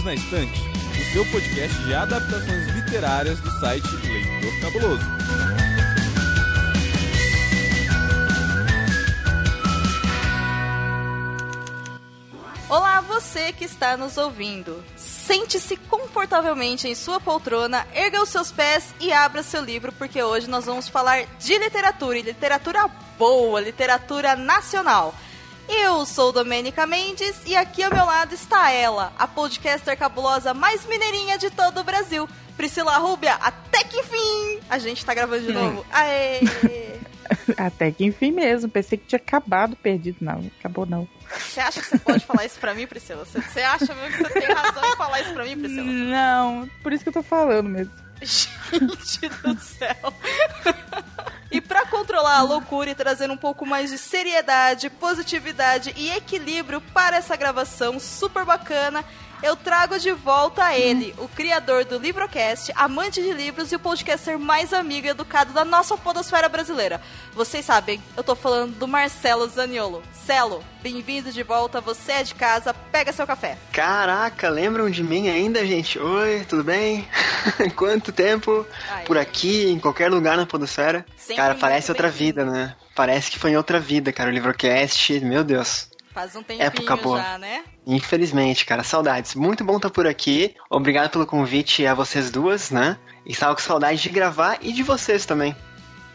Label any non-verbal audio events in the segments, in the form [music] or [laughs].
Perdidos na Estante, o seu podcast de adaptações literárias do site Leitor Cabuloso. Olá, você que está nos ouvindo. Sente-se confortavelmente em sua poltrona, erga os seus pés e abra seu livro, porque hoje nós vamos falar de literatura e literatura boa, literatura nacional. Eu sou Domênica Mendes e aqui ao meu lado está ela, a podcaster cabulosa mais mineirinha de todo o Brasil, Priscila Rúbia. Até que enfim! A gente tá gravando de novo. Aê! [laughs] Até que enfim mesmo. Pensei que tinha acabado perdido. Não, acabou não. Você acha que você pode falar isso pra mim, Priscila? Você, você acha mesmo que você tem razão em falar isso pra mim, Priscila? Não, por isso que eu tô falando mesmo. [laughs] Gente do céu. E para controlar a loucura e trazer um pouco mais de seriedade, positividade e equilíbrio para essa gravação super bacana, eu trago de volta ele, o criador do Livrocast, amante de livros e o podcaster mais amigo e educado da nossa podosfera brasileira. Vocês sabem, eu tô falando do Marcelo Zaniolo. Celo, bem-vindo de volta, você é de casa, pega seu café. Caraca, lembram de mim ainda, gente? Oi, tudo bem? [laughs] Quanto tempo Ai, por aqui, em qualquer lugar na podosfera? Sempre cara, parece outra vida, né? Parece que foi em outra vida, cara, o Livrocast, meu Deus. Faz um tempinho Época boa. já, né? Infelizmente, cara, saudades. Muito bom estar por aqui. Obrigado pelo convite a vocês duas, né? E estava com saudade de gravar e de vocês também.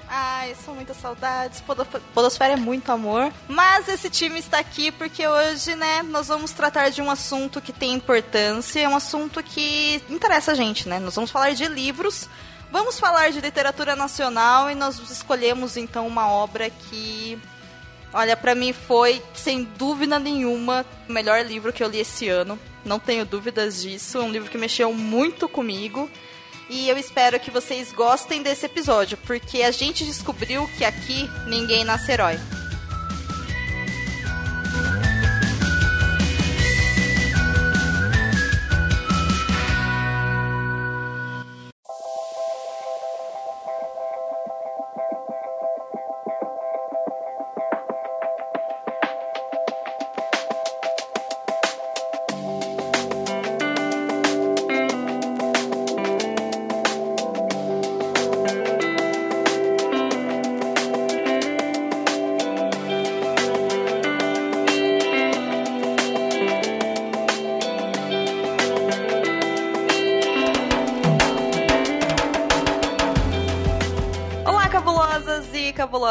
Ai, são muitas saudades. Podo- Podosfera é muito amor. Mas esse time está aqui porque hoje, né, nós vamos tratar de um assunto que tem importância, é um assunto que interessa a gente, né? Nós vamos falar de livros, vamos falar de literatura nacional e nós escolhemos então uma obra que. Olha, pra mim foi, sem dúvida nenhuma, o melhor livro que eu li esse ano. Não tenho dúvidas disso. É um livro que mexeu muito comigo. E eu espero que vocês gostem desse episódio, porque a gente descobriu que aqui ninguém nasce herói.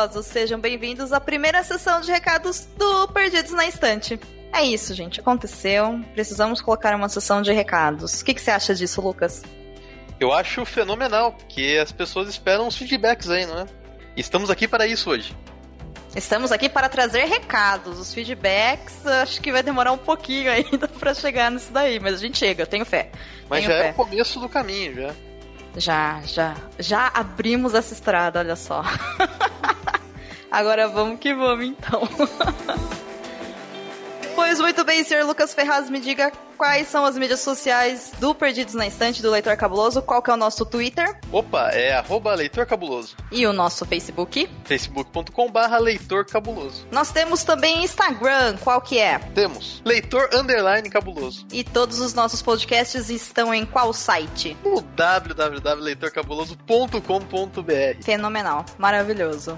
Cabulosos, sejam bem-vindos à primeira sessão de recados do Perdidos na Estante. É isso, gente, aconteceu. Precisamos colocar uma sessão de recados. O que, que você acha disso, Lucas? Eu acho fenomenal, porque as pessoas esperam os feedbacks aí, não é? Estamos aqui para isso hoje. Estamos aqui para trazer recados. Os feedbacks, acho que vai demorar um pouquinho [laughs] ainda para chegar nisso daí, mas a gente chega, eu tenho fé. Mas Tenho já fé. é o começo do caminho, já. Já, já, já abrimos essa estrada, olha só. [laughs] Agora vamos que vamos então. [laughs] Pois muito bem, senhor Lucas Ferraz, me diga quais são as mídias sociais do Perdidos na Estante do Leitor Cabuloso, qual que é o nosso Twitter Opa, é arroba leitor cabuloso. e o nosso Facebook. facebook.com barra leitor cabuloso. Nós temos também Instagram, qual que é? Temos leitor underline cabuloso. E todos os nossos podcasts estão em qual site? No www.leitorcabuloso.com.br Fenomenal, maravilhoso.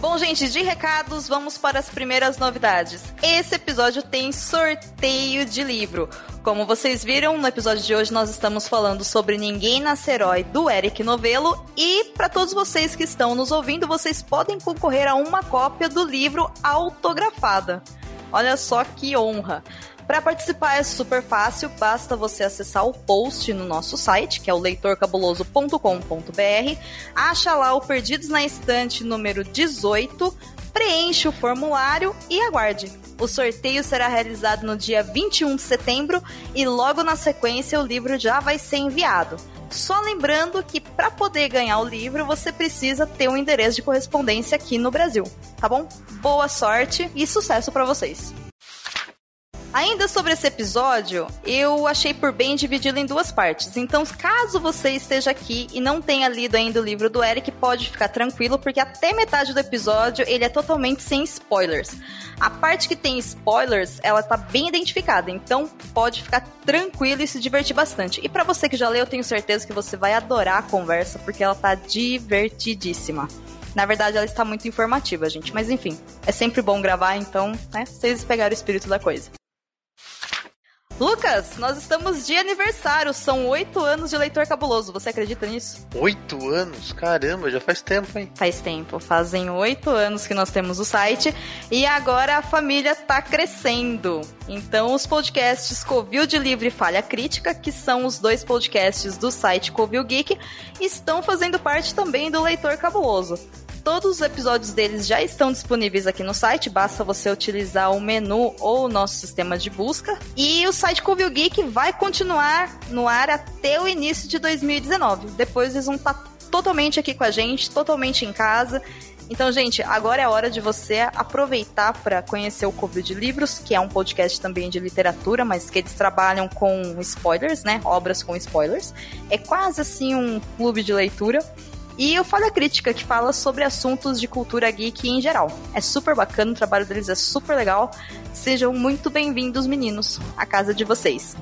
Bom, gente, de recados, vamos para as primeiras novidades. Esse episódio tem sorteio de livro. Como vocês viram, no episódio de hoje nós estamos falando sobre Ninguém Nasce Herói, do Eric Novello. E para todos vocês que estão nos ouvindo, vocês podem concorrer a uma cópia do livro autografada. Olha só que honra! Para participar é super fácil, basta você acessar o post no nosso site, que é o leitorcabuloso.com.br, acha lá o Perdidos na Estante número 18, preenche o formulário e aguarde. O sorteio será realizado no dia 21 de setembro e logo na sequência o livro já vai ser enviado. Só lembrando que para poder ganhar o livro você precisa ter um endereço de correspondência aqui no Brasil, tá bom? Boa sorte e sucesso para vocês! Ainda sobre esse episódio, eu achei por bem dividi-lo em duas partes. Então, caso você esteja aqui e não tenha lido ainda o livro do Eric, pode ficar tranquilo, porque até metade do episódio ele é totalmente sem spoilers. A parte que tem spoilers, ela tá bem identificada, então pode ficar tranquilo e se divertir bastante. E para você que já leu, eu tenho certeza que você vai adorar a conversa, porque ela tá divertidíssima. Na verdade, ela está muito informativa, gente. Mas enfim, é sempre bom gravar, então, né? Vocês pegaram o espírito da coisa. Lucas, nós estamos de aniversário. São oito anos de Leitor Cabuloso. Você acredita nisso? Oito anos? Caramba, já faz tempo, hein? Faz tempo. Fazem oito anos que nós temos o site. E agora a família tá crescendo. Então, os podcasts Covil de Livre e Falha Crítica, que são os dois podcasts do site Covil Geek, estão fazendo parte também do Leitor Cabuloso. Todos os episódios deles já estão disponíveis aqui no site, basta você utilizar o menu ou o nosso sistema de busca. E o site Covil Geek vai continuar no ar até o início de 2019. Depois eles vão estar totalmente aqui com a gente, totalmente em casa. Então, gente, agora é a hora de você aproveitar para conhecer o Covil de Livros, que é um podcast também de literatura, mas que eles trabalham com spoilers, né? Obras com spoilers. É quase assim um clube de leitura. E o Falha Crítica, que fala sobre assuntos de cultura geek em geral. É super bacana, o trabalho deles é super legal. Sejam muito bem-vindos, meninos, à casa de vocês.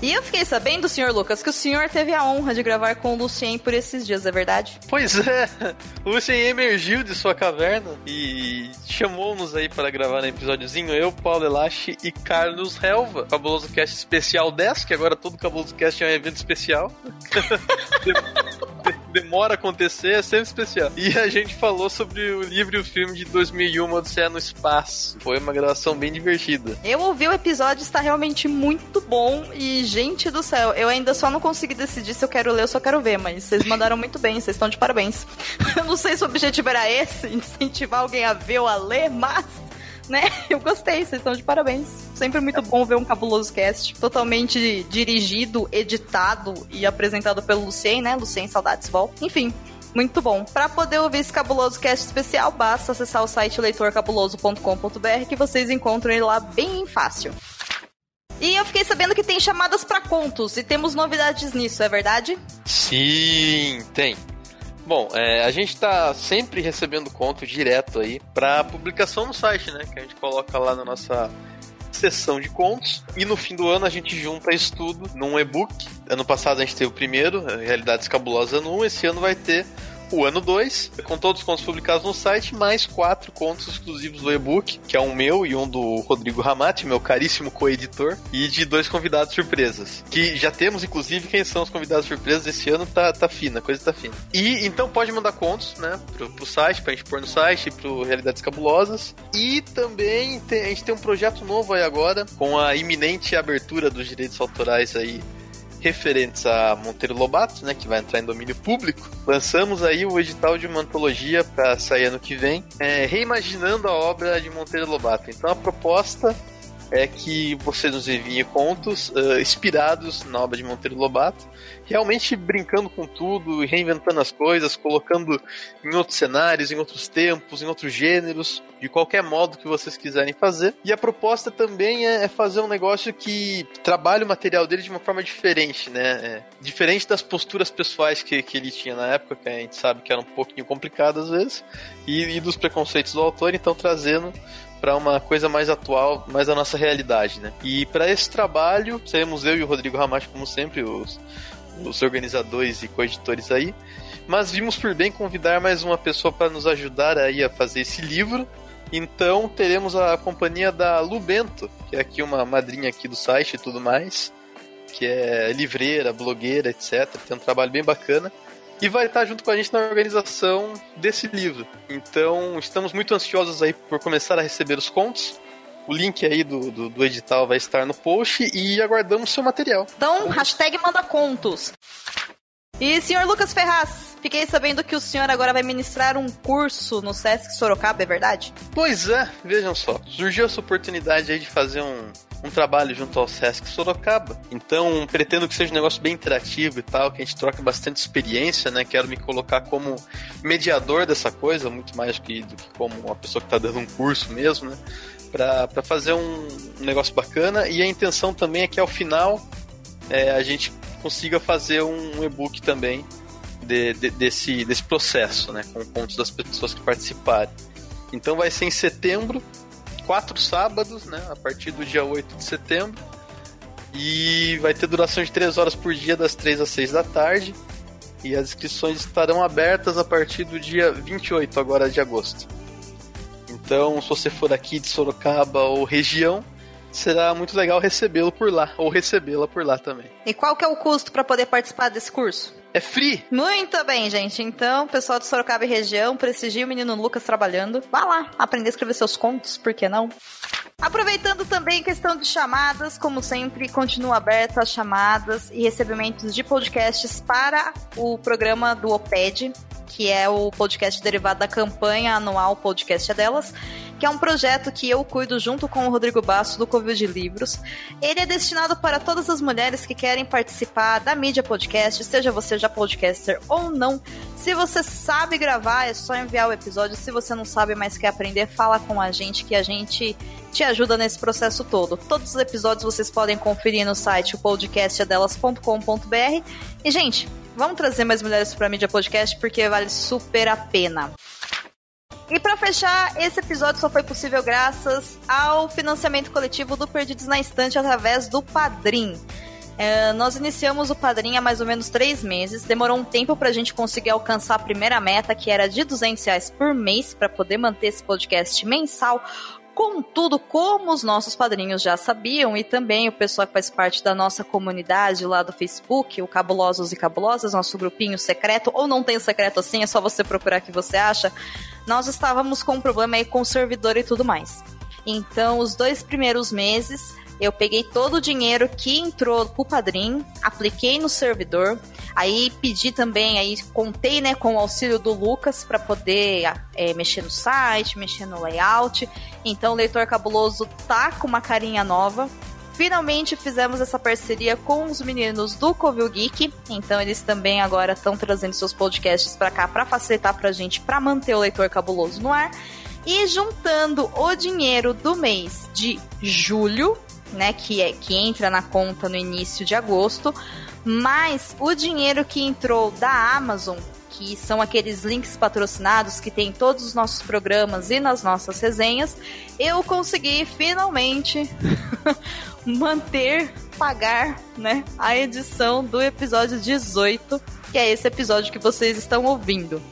E eu fiquei sabendo, senhor Lucas, que o senhor teve a honra de gravar com o Lucien por esses dias, é verdade? Pois é, o Lucien emergiu de sua caverna e chamou-nos aí para gravar no episódiozinho. Eu, Paulo Elache e Carlos Helva. Cabuloso Cast Especial 10, que agora todo Cabuloso Cast é um evento especial. [laughs] demora a acontecer, é sempre especial. E a gente falou sobre o livro e o filme de 2001, Odisseia no Espaço. Foi uma gravação bem divertida. Eu ouvi o episódio, está realmente muito bom e, gente do céu, eu ainda só não consegui decidir se eu quero ler ou eu quero ver, mas vocês mandaram muito bem, vocês estão de parabéns. [laughs] Eu não sei se o objetivo era esse, [laughs] incentivar alguém a ver ou a ler, mas né? [laughs] Eu gostei, vocês estão de parabéns. Sempre muito bom ver um cabuloso cast, totalmente dirigido, editado e apresentado pelo Lucien, né? Lucien Saudades Vol. Enfim, muito bom. Para poder ouvir esse cabuloso cast especial, basta acessar o site leitorcabuloso.com.br que vocês encontram ele lá bem fácil. E eu fiquei sabendo que tem chamadas para contos e temos novidades nisso, é verdade? Sim, tem. Bom, é, a gente está sempre recebendo conto direto aí para publicação no site, né? Que a gente coloca lá na nossa sessão de contos e no fim do ano a gente junta isso tudo num e-book. Ano passado a gente teve o primeiro, Realidades Cabulosas ano 1, esse ano vai ter o ano 2, com todos os contos publicados no site, mais quatro contos exclusivos do e-book, que é um meu e um do Rodrigo Ramati, meu caríssimo co-editor, e de dois convidados surpresas. Que já temos, inclusive, quem são os convidados surpresas esse ano, tá, tá fina, a coisa tá fina. E então pode mandar contos, né, pro, pro site, pra gente pôr no site, pro Realidades Cabulosas. E também tem, a gente tem um projeto novo aí agora, com a iminente abertura dos direitos autorais aí referentes a Monteiro Lobato, né, que vai entrar em domínio público, lançamos aí o edital de uma antologia para sair ano que vem, é, reimaginando a obra de Monteiro Lobato. Então a proposta é que você nos envie contos uh, inspirados na obra de Monteiro Lobato, realmente brincando com tudo, reinventando as coisas, colocando em outros cenários, em outros tempos, em outros gêneros, de qualquer modo que vocês quiserem fazer. E a proposta também é, é fazer um negócio que trabalhe o material dele de uma forma diferente, né? É, diferente das posturas pessoais que, que ele tinha na época, que a gente sabe que era um pouquinho complicado às vezes, e, e dos preconceitos do autor, então trazendo para uma coisa mais atual, mais a nossa realidade, né? E para esse trabalho, seremos eu e o Rodrigo Ramacho, como sempre, os, os organizadores e coeditores aí. Mas vimos por bem convidar mais uma pessoa para nos ajudar aí a fazer esse livro. Então teremos a companhia da Lu Bento, que é aqui uma madrinha aqui do site e tudo mais, que é livreira, blogueira, etc. Tem um trabalho bem bacana e vai estar junto com a gente na organização desse livro. Então, estamos muito ansiosos aí por começar a receber os contos. O link aí do, do, do edital vai estar no post e aguardamos seu material. Então, hashtag manda contos. E senhor Lucas Ferraz, fiquei sabendo que o senhor agora vai ministrar um curso no Sesc Sorocaba, é verdade? Pois é, vejam só. Surgiu essa oportunidade aí de fazer um, um trabalho junto ao Sesc Sorocaba. Então, pretendo que seja um negócio bem interativo e tal, que a gente troque bastante experiência, né? Quero me colocar como mediador dessa coisa, muito mais do que, do que como uma pessoa que está dando um curso mesmo, né? Para fazer um negócio bacana. E a intenção também é que ao final é, a gente consiga fazer um e-book também de, de, desse, desse processo, né? Com pontos das pessoas que participarem. Então vai ser em setembro, quatro sábados, né? A partir do dia 8 de setembro. E vai ter duração de 3 horas por dia, das 3 às 6 da tarde. E as inscrições estarão abertas a partir do dia 28 agora de agosto. Então, se você for aqui de Sorocaba ou região, será muito legal recebê-lo por lá, ou recebê-la por lá também. E qual que é o custo para poder participar desse curso? É free! Muito bem, gente. Então, pessoal de Sorocaba e região, prestigie o menino Lucas trabalhando. Vá lá, aprender a escrever seus contos, por que não? Aproveitando também questão de chamadas, como sempre, continua aberto as chamadas e recebimentos de podcasts para o programa do OPED, que é o podcast derivado da campanha anual Podcast é Delas, que é um projeto que eu cuido junto com o Rodrigo Basso do Covil de Livros. Ele é destinado para todas as mulheres que querem participar da mídia podcast, seja você já podcaster ou não. Se você sabe gravar, é só enviar o episódio. Se você não sabe, mas quer aprender, fala com a gente que a gente te ajuda nesse processo todo. Todos os episódios vocês podem conferir no site podcastadelas.com.br. E, gente, Vamos trazer mais mulheres para a mídia podcast porque vale super a pena. E para fechar, esse episódio só foi possível graças ao financiamento coletivo do Perdidos na Estante através do Padrim. É, nós iniciamos o Padrim há mais ou menos três meses. Demorou um tempo para a gente conseguir alcançar a primeira meta, que era de 200 reais por mês, para poder manter esse podcast mensal. Contudo, como os nossos padrinhos já sabiam, e também o pessoal que faz parte da nossa comunidade lá do Facebook, o Cabulosos e Cabulosas, nosso grupinho secreto, ou não tem secreto assim, é só você procurar que você acha, nós estávamos com um problema aí com o servidor e tudo mais. Então, os dois primeiros meses, eu peguei todo o dinheiro que entrou pro Padrim, apliquei no servidor, aí pedi também, aí contei, né, com o auxílio do Lucas para poder é, mexer no site, mexer no layout. Então o Leitor Cabuloso tá com uma carinha nova. Finalmente fizemos essa parceria com os meninos do Covil Geek, então eles também agora estão trazendo seus podcasts para cá para facilitar pra gente para manter o Leitor Cabuloso no ar. E juntando o dinheiro do mês de julho, né, que é que entra na conta no início de agosto, mais o dinheiro que entrou da Amazon, que são aqueles links patrocinados que tem todos os nossos programas e nas nossas resenhas, eu consegui finalmente [laughs] manter, pagar, né, a edição do episódio 18, que é esse episódio que vocês estão ouvindo.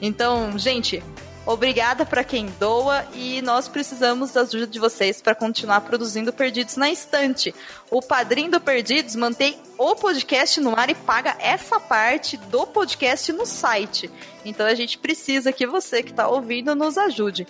Então, gente, Obrigada para quem doa e nós precisamos da ajuda de vocês para continuar produzindo Perdidos na Estante. O padrinho do Perdidos mantém o podcast no ar e paga essa parte do podcast no site. Então a gente precisa que você que está ouvindo nos ajude.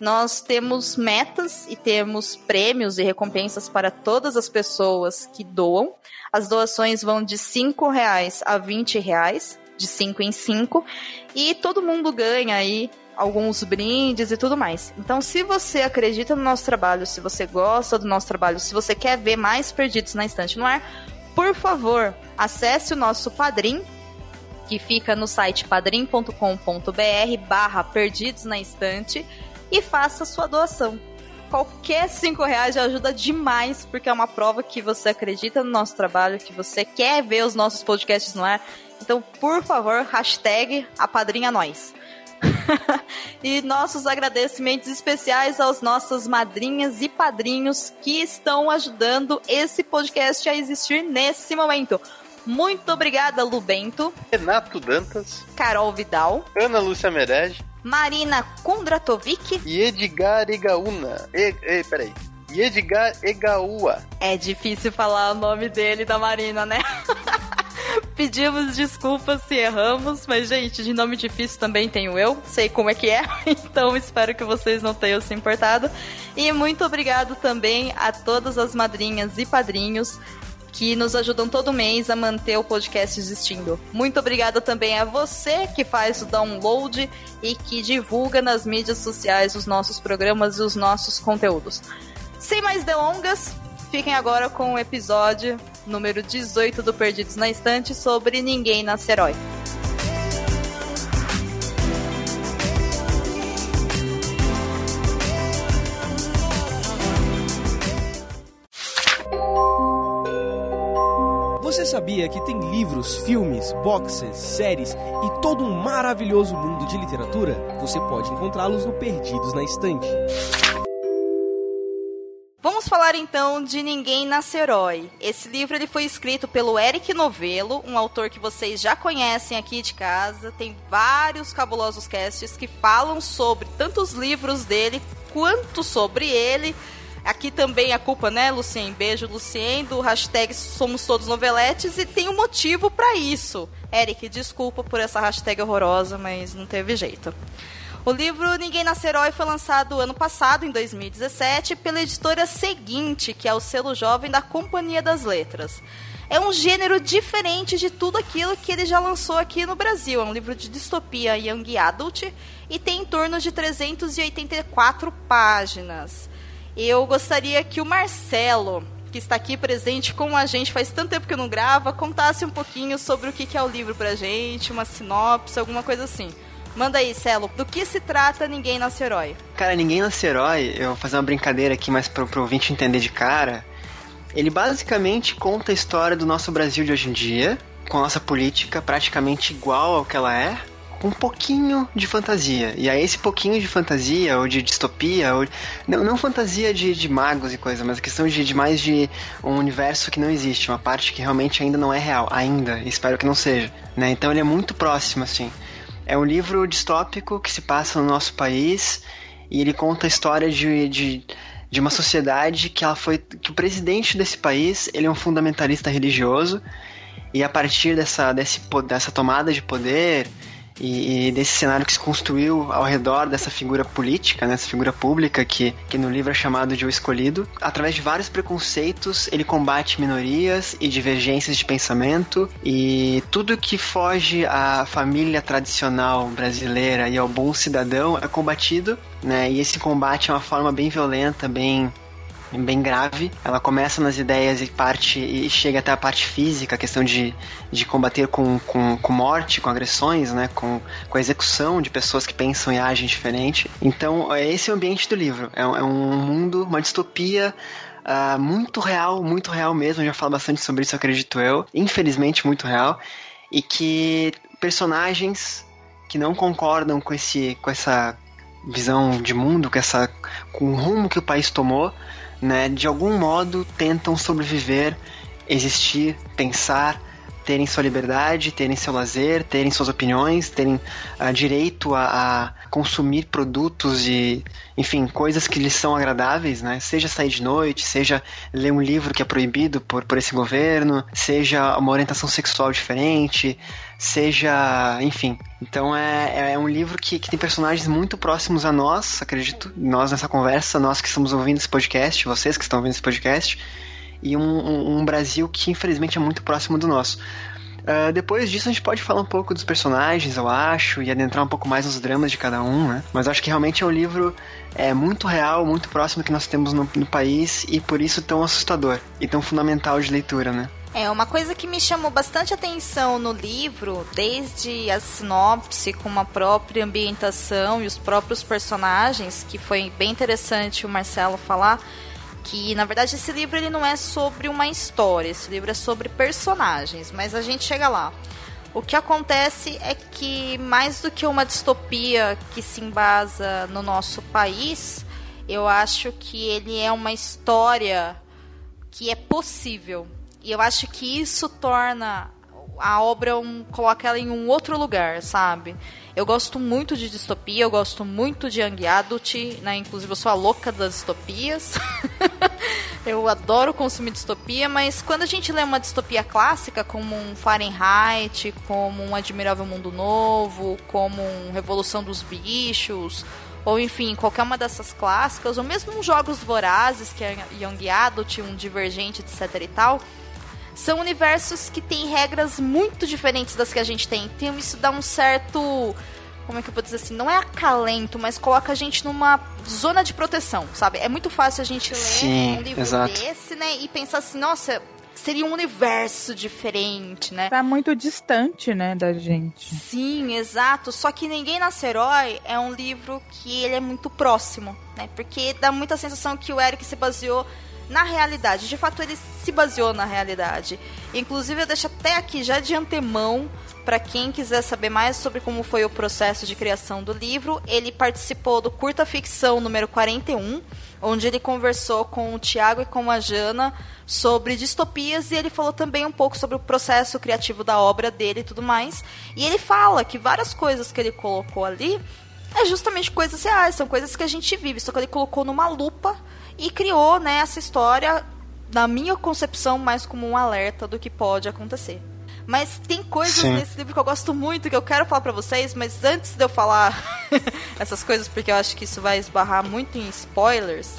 Nós temos metas e temos prêmios e recompensas para todas as pessoas que doam. As doações vão de R$ reais a R$ reais, de 5 em 5, e todo mundo ganha aí alguns brindes e tudo mais. Então, se você acredita no nosso trabalho, se você gosta do nosso trabalho, se você quer ver mais Perdidos na Estante no ar, por favor, acesse o nosso Padrim, que fica no site padrim.com.br barra Perdidos na Estante e faça sua doação. Qualquer cinco reais já ajuda demais, porque é uma prova que você acredita no nosso trabalho, que você quer ver os nossos podcasts no ar. Então, por favor, hashtag apadrinha nós. [laughs] e nossos agradecimentos especiais aos nossas madrinhas e padrinhos que estão ajudando esse podcast a existir nesse momento. Muito obrigada, Lu Bento. Renato Dantas. Carol Vidal. Ana Lúcia Merege. Marina Kondratovic. E Edgar Egaúna. E, e, peraí. E Edgar Egaúa. É difícil falar o nome dele da Marina, né? [laughs] [laughs] Pedimos desculpas se erramos, mas, gente, de nome difícil também tenho eu, sei como é que é, [laughs] então espero que vocês não tenham se importado. E muito obrigado também a todas as madrinhas e padrinhos que nos ajudam todo mês a manter o podcast existindo. Muito obrigada também a você que faz o download e que divulga nas mídias sociais os nossos programas e os nossos conteúdos. Sem mais delongas, Fiquem agora com o episódio número 18 do Perdidos na Estante sobre Ninguém Nasce Herói. Você sabia que tem livros, filmes, boxes, séries e todo um maravilhoso mundo de literatura? Você pode encontrá-los no Perdidos na Estante. Vamos falar então de Ninguém Nasce Herói. Esse livro ele foi escrito pelo Eric Novello, um autor que vocês já conhecem aqui de casa. Tem vários cabulosos casts que falam sobre tanto os livros dele quanto sobre ele. Aqui também a culpa, né, Lucien? Beijo, Lucien, do hashtag Somos Todos Noveletes e tem um motivo para isso. Eric, desculpa por essa hashtag horrorosa, mas não teve jeito. O livro Ninguém Nasce Herói foi lançado ano passado, em 2017, pela editora Seguinte, que é o selo jovem da Companhia das Letras. É um gênero diferente de tudo aquilo que ele já lançou aqui no Brasil. É um livro de distopia young adult e tem em torno de 384 páginas. Eu gostaria que o Marcelo, que está aqui presente com a gente faz tanto tempo que não grava, contasse um pouquinho sobre o que é o livro pra gente, uma sinopse, alguma coisa assim. Manda aí, Celo, do que se trata Ninguém Nasce Herói? Cara, Ninguém Nasce Herói, eu vou fazer uma brincadeira aqui, mas pro, pro ouvinte entender de cara. Ele basicamente conta a história do nosso Brasil de hoje em dia, com a nossa política praticamente igual ao que ela é, com um pouquinho de fantasia. E aí esse pouquinho de fantasia, ou de distopia, ou... Não, não fantasia de, de magos e coisa, mas a questão de, de mais de um universo que não existe, uma parte que realmente ainda não é real, ainda, espero que não seja. Né? Então ele é muito próximo, assim. É um livro distópico que se passa no nosso país e ele conta a história de, de, de uma sociedade que ela foi que o presidente desse país ele é um fundamentalista religioso e a partir dessa, desse, dessa tomada de poder e, e, desse cenário que se construiu ao redor dessa figura política, né, essa figura pública que, que no livro é chamado de O Escolhido. Através de vários preconceitos, ele combate minorias e divergências de pensamento e tudo que foge à família tradicional brasileira e ao bom cidadão é combatido, né, e esse combate é uma forma bem violenta, bem bem grave. Ela começa nas ideias e parte e chega até a parte física, a questão de, de combater com, com, com morte, com agressões, né? Com, com a execução de pessoas que pensam e agem diferente. Então, é esse o ambiente do livro. É, é um mundo, uma distopia Uh, muito real, muito real mesmo. Eu já falo bastante sobre isso, acredito eu. Infelizmente, muito real. E que personagens que não concordam com, esse, com essa visão de mundo, com, essa, com o rumo que o país tomou, né, de algum modo tentam sobreviver, existir, pensar, terem sua liberdade, terem seu lazer, terem suas opiniões, terem uh, direito a, a, consumir produtos e, enfim, coisas que lhes são agradáveis, né? Seja sair de noite, seja ler um livro que é proibido por, por esse governo, seja uma orientação sexual diferente, seja, enfim. Então é, é um livro que, que tem personagens muito próximos a nós, acredito, nós nessa conversa, nós que estamos ouvindo esse podcast, vocês que estão ouvindo esse podcast, e um, um, um Brasil que infelizmente é muito próximo do nosso. Uh, depois disso a gente pode falar um pouco dos personagens, eu acho, e adentrar um pouco mais nos dramas de cada um, né? Mas acho que realmente é um livro é, muito real, muito próximo que nós temos no, no país e por isso tão assustador e tão fundamental de leitura, né? É, uma coisa que me chamou bastante atenção no livro, desde a sinopse com a própria ambientação e os próprios personagens, que foi bem interessante o Marcelo falar, que na verdade esse livro ele não é sobre uma história, esse livro é sobre personagens, mas a gente chega lá. O que acontece é que mais do que uma distopia que se embasa no nosso país, eu acho que ele é uma história que é possível e eu acho que isso torna a obra um, coloca ela em um outro lugar, sabe? Eu gosto muito de distopia, eu gosto muito de young adult, né? Inclusive eu sou a louca das distopias. [laughs] eu adoro consumir distopia, mas quando a gente lê uma distopia clássica, como um Fahrenheit, como um Admirável Mundo Novo, como um Revolução dos Bichos, ou enfim, qualquer uma dessas clássicas, ou mesmo uns jogos vorazes, que é Young Adult, um Divergente, etc e tal, são universos que têm regras muito diferentes das que a gente tem. Então isso dá um certo como é que eu vou dizer assim, não é acalento, mas coloca a gente numa zona de proteção, sabe? É muito fácil a gente ler Sim, um livro exato. desse, né, e pensar assim, nossa, seria um universo diferente, né? Tá muito distante, né, da gente. Sim, exato. Só que Ninguém Nasce Herói é um livro que ele é muito próximo, né? Porque dá muita sensação que o Eric se baseou na realidade. De fato, ele se baseou na realidade. Inclusive, eu deixo até aqui já de antemão para quem quiser saber mais sobre como foi o processo de criação do livro, ele participou do Curta Ficção número 41, onde ele conversou com o Tiago e com a Jana sobre distopias e ele falou também um pouco sobre o processo criativo da obra dele e tudo mais. E ele fala que várias coisas que ele colocou ali é justamente coisas reais, são coisas que a gente vive, só que ele colocou numa lupa e criou né, essa história, na minha concepção, mais como um alerta do que pode acontecer. Mas tem coisas Sim. nesse livro que eu gosto muito, que eu quero falar pra vocês, mas antes de eu falar [laughs] essas coisas, porque eu acho que isso vai esbarrar muito em spoilers,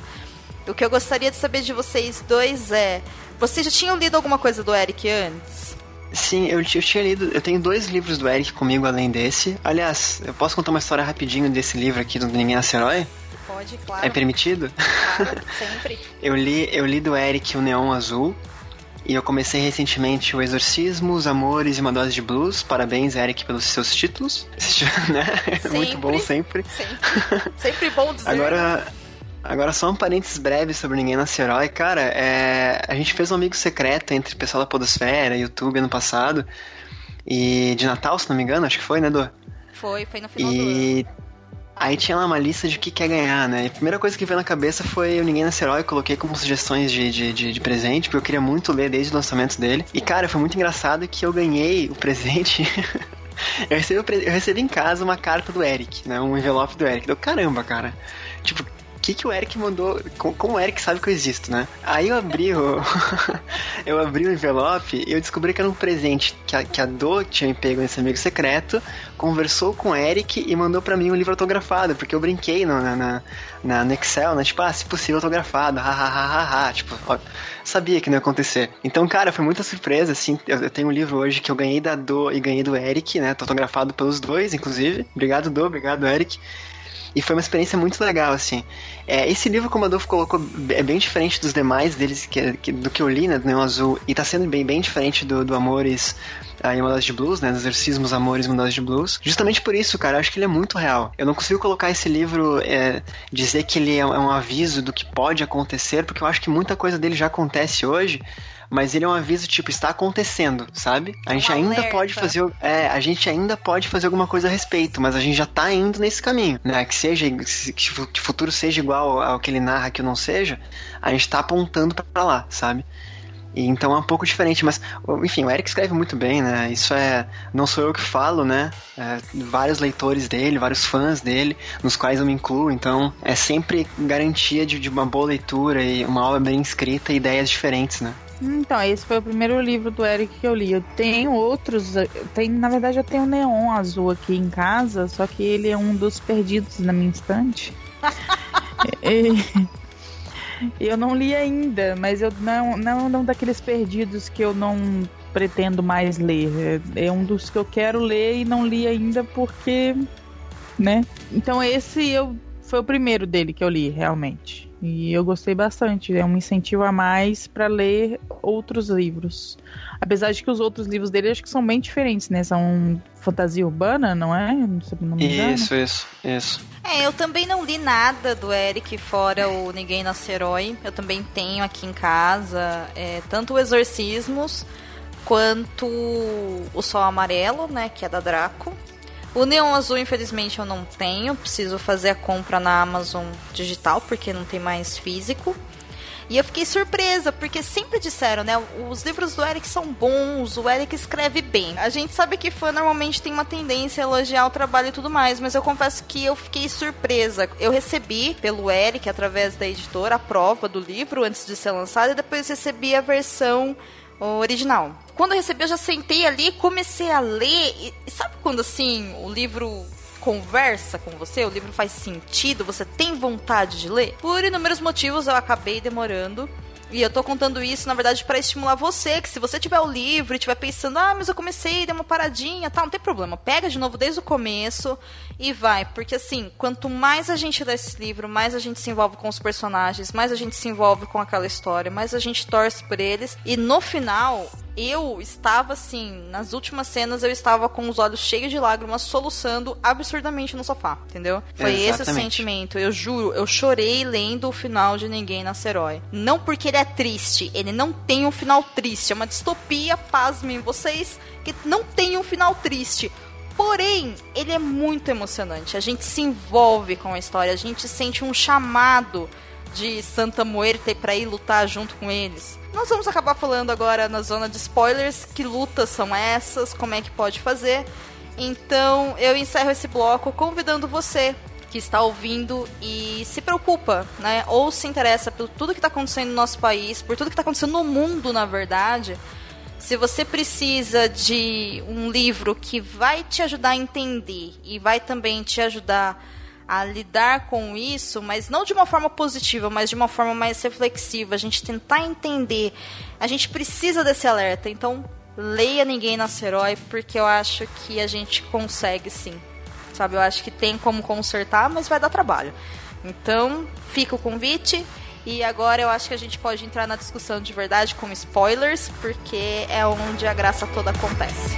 o que eu gostaria de saber de vocês dois é: vocês já tinham lido alguma coisa do Eric antes? Sim, eu, eu tinha lido. Eu tenho dois livros do Eric comigo além desse. Aliás, eu posso contar uma história rapidinho desse livro aqui do Ninguém Nasce Herói? Pode, claro. É permitido? claro, [laughs] sempre. Eu li, eu li do Eric o Neon Azul. E eu comecei recentemente o Exorcismo, Os Amores e uma Dose de Blues. Parabéns, Eric, pelos seus títulos. [laughs] né? Muito bom sempre. Sempre. [laughs] Sempre bom dizer. Agora, agora só um parênteses breve sobre Ninguém Nasce Herói. Cara, é, a gente fez um amigo secreto entre o pessoal da Podosfera e YouTube ano passado. E de Natal, se não me engano, acho que foi, né, Dô? Foi, foi no final do ano. Aí tinha lá uma lista de o que quer ganhar, né? E a primeira coisa que veio na cabeça foi o Ninguém Nasce Herói, coloquei como sugestões de, de, de, de presente, porque eu queria muito ler desde o lançamento dele. E cara, foi muito engraçado que eu ganhei o presente. [laughs] eu, recebi, eu recebi em casa uma carta do Eric, né? Um envelope do Eric. Deu caramba, cara. Tipo, que, que o Eric mandou? co- Como o Eric sabe que eu existo, né? Aí eu abri o. [laughs] eu abri o envelope e eu descobri que era um presente que a, que a Do tinha pego nesse amigo secreto, conversou com o Eric e mandou pra mim um livro autografado, porque eu brinquei no, na, na, no Excel, né? Tipo, ah, se possível autografado, hahaha, tipo, ó, sabia que não ia acontecer. Então, cara, foi muita surpresa, assim. Eu, eu tenho um livro hoje que eu ganhei da Do e ganhei do Eric, né? Tô autografado pelos dois, inclusive. Obrigado, Do, obrigado, Eric. E foi uma experiência muito legal, assim. É, esse livro, como o Adolfo colocou, é bem diferente dos demais deles, que, que- do que eu li, né, do Neon Azul, e tá sendo bem, bem diferente do, do Amores ah, e Modalidade de Blues, né, dos exorcismos, Amores e Modalidade de Blues. Justamente por isso, cara, eu acho que ele é muito real. Eu não consigo colocar esse livro, é, dizer que ele é, um- é um aviso do que pode acontecer, porque eu acho que muita coisa dele já acontece hoje, mas ele é um aviso, tipo, está acontecendo, sabe? A Um gente ainda alerta. pode fazer é, a gente ainda pode fazer alguma coisa a respeito, mas a gente já tá indo nesse caminho, né? Que seja, que o futuro seja igual ao que ele narra que não seja, a gente tá apontando pra lá, sabe? E então é um pouco diferente, mas enfim, o Eric escreve muito bem, né? Isso é. Não sou eu que falo, né? É, vários leitores dele, vários fãs dele, nos quais eu me incluo, então é sempre garantia de, de uma boa leitura e uma obra bem escrita e ideias diferentes, né? Então, esse foi o primeiro livro do Eric que eu li. Eu tenho outros. Tenho, na verdade, eu tenho um neon azul aqui em casa, só que ele é um dos perdidos na minha estante. [laughs] eu não li ainda, mas eu não, não um daqueles perdidos que eu não pretendo mais ler. É, é um dos que eu quero ler e não li ainda porque, né? Então esse eu foi o primeiro dele que eu li realmente. E eu gostei bastante. É um incentivo a mais para ler outros livros. Apesar de que os outros livros dele acho que são bem diferentes, né? São fantasia urbana, não é? Não me engano. Isso, isso, isso. É, eu também não li nada do Eric fora o Ninguém Nasce Herói. Eu também tenho aqui em casa é, tanto o Exorcismos quanto o Sol Amarelo, né, que é da Draco. O Neon Azul, infelizmente, eu não tenho. Preciso fazer a compra na Amazon digital, porque não tem mais físico. E eu fiquei surpresa, porque sempre disseram, né? Os livros do Eric são bons, o Eric escreve bem. A gente sabe que fã normalmente tem uma tendência a elogiar o trabalho e tudo mais, mas eu confesso que eu fiquei surpresa. Eu recebi pelo Eric, através da editora, a prova do livro antes de ser lançado, e depois recebi a versão original. Quando eu recebi, eu já sentei ali, comecei a ler, e sabe quando assim o livro conversa com você, o livro faz sentido, você tem vontade de ler? Por inúmeros motivos eu acabei demorando. E eu tô contando isso, na verdade, para estimular você, que se você tiver o livro e estiver pensando, ah, mas eu comecei, dei uma paradinha, tal, não tem problema. Pega de novo desde o começo e vai. Porque assim, quanto mais a gente lê esse livro, mais a gente se envolve com os personagens, mais a gente se envolve com aquela história, mais a gente torce por eles. E no final, eu estava assim, nas últimas cenas eu estava com os olhos cheios de lágrimas, soluçando absurdamente no sofá, entendeu? Foi Exatamente. esse o sentimento. Eu juro, eu chorei lendo o final de Ninguém Nasce Herói. Não porque ele é triste, ele não tem um final triste. É uma distopia, pasmem vocês, que não tem um final triste. Porém, ele é muito emocionante. A gente se envolve com a história, a gente sente um chamado de Santa Muerte para ir lutar junto com eles. Nós vamos acabar falando agora na zona de spoilers que lutas são essas, como é que pode fazer. Então, eu encerro esse bloco convidando você que está ouvindo e se preocupa, né? Ou se interessa por tudo que está acontecendo no nosso país, por tudo que está acontecendo no mundo, na verdade. Se você precisa de um livro que vai te ajudar a entender e vai também te ajudar a lidar com isso, mas não de uma forma positiva, mas de uma forma mais reflexiva, a gente tentar entender. A gente precisa desse alerta, então leia Ninguém Nasce Herói, porque eu acho que a gente consegue sim. Sabe, eu acho que tem como consertar, mas vai dar trabalho. Então, fica o convite. E agora eu acho que a gente pode entrar na discussão de verdade com spoilers, porque é onde a graça toda acontece.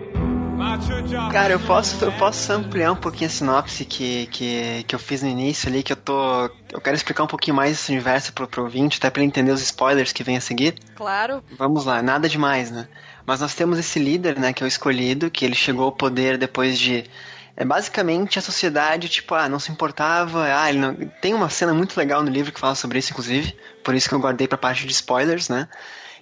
Cara, eu posso, eu posso ampliar um pouquinho a sinopse que, que, que eu fiz no início ali, que eu tô. Eu quero explicar um pouquinho mais esse universo pro, pro ouvinte, até pra ele entender os spoilers que vem a seguir. Claro. Vamos lá, nada demais, né? Mas nós temos esse líder, né, que é o escolhido, que ele chegou ao poder depois de. É basicamente a sociedade, tipo, ah, não se importava. Ah, ele não... Tem uma cena muito legal no livro que fala sobre isso, inclusive. Por isso que eu guardei pra parte de spoilers, né?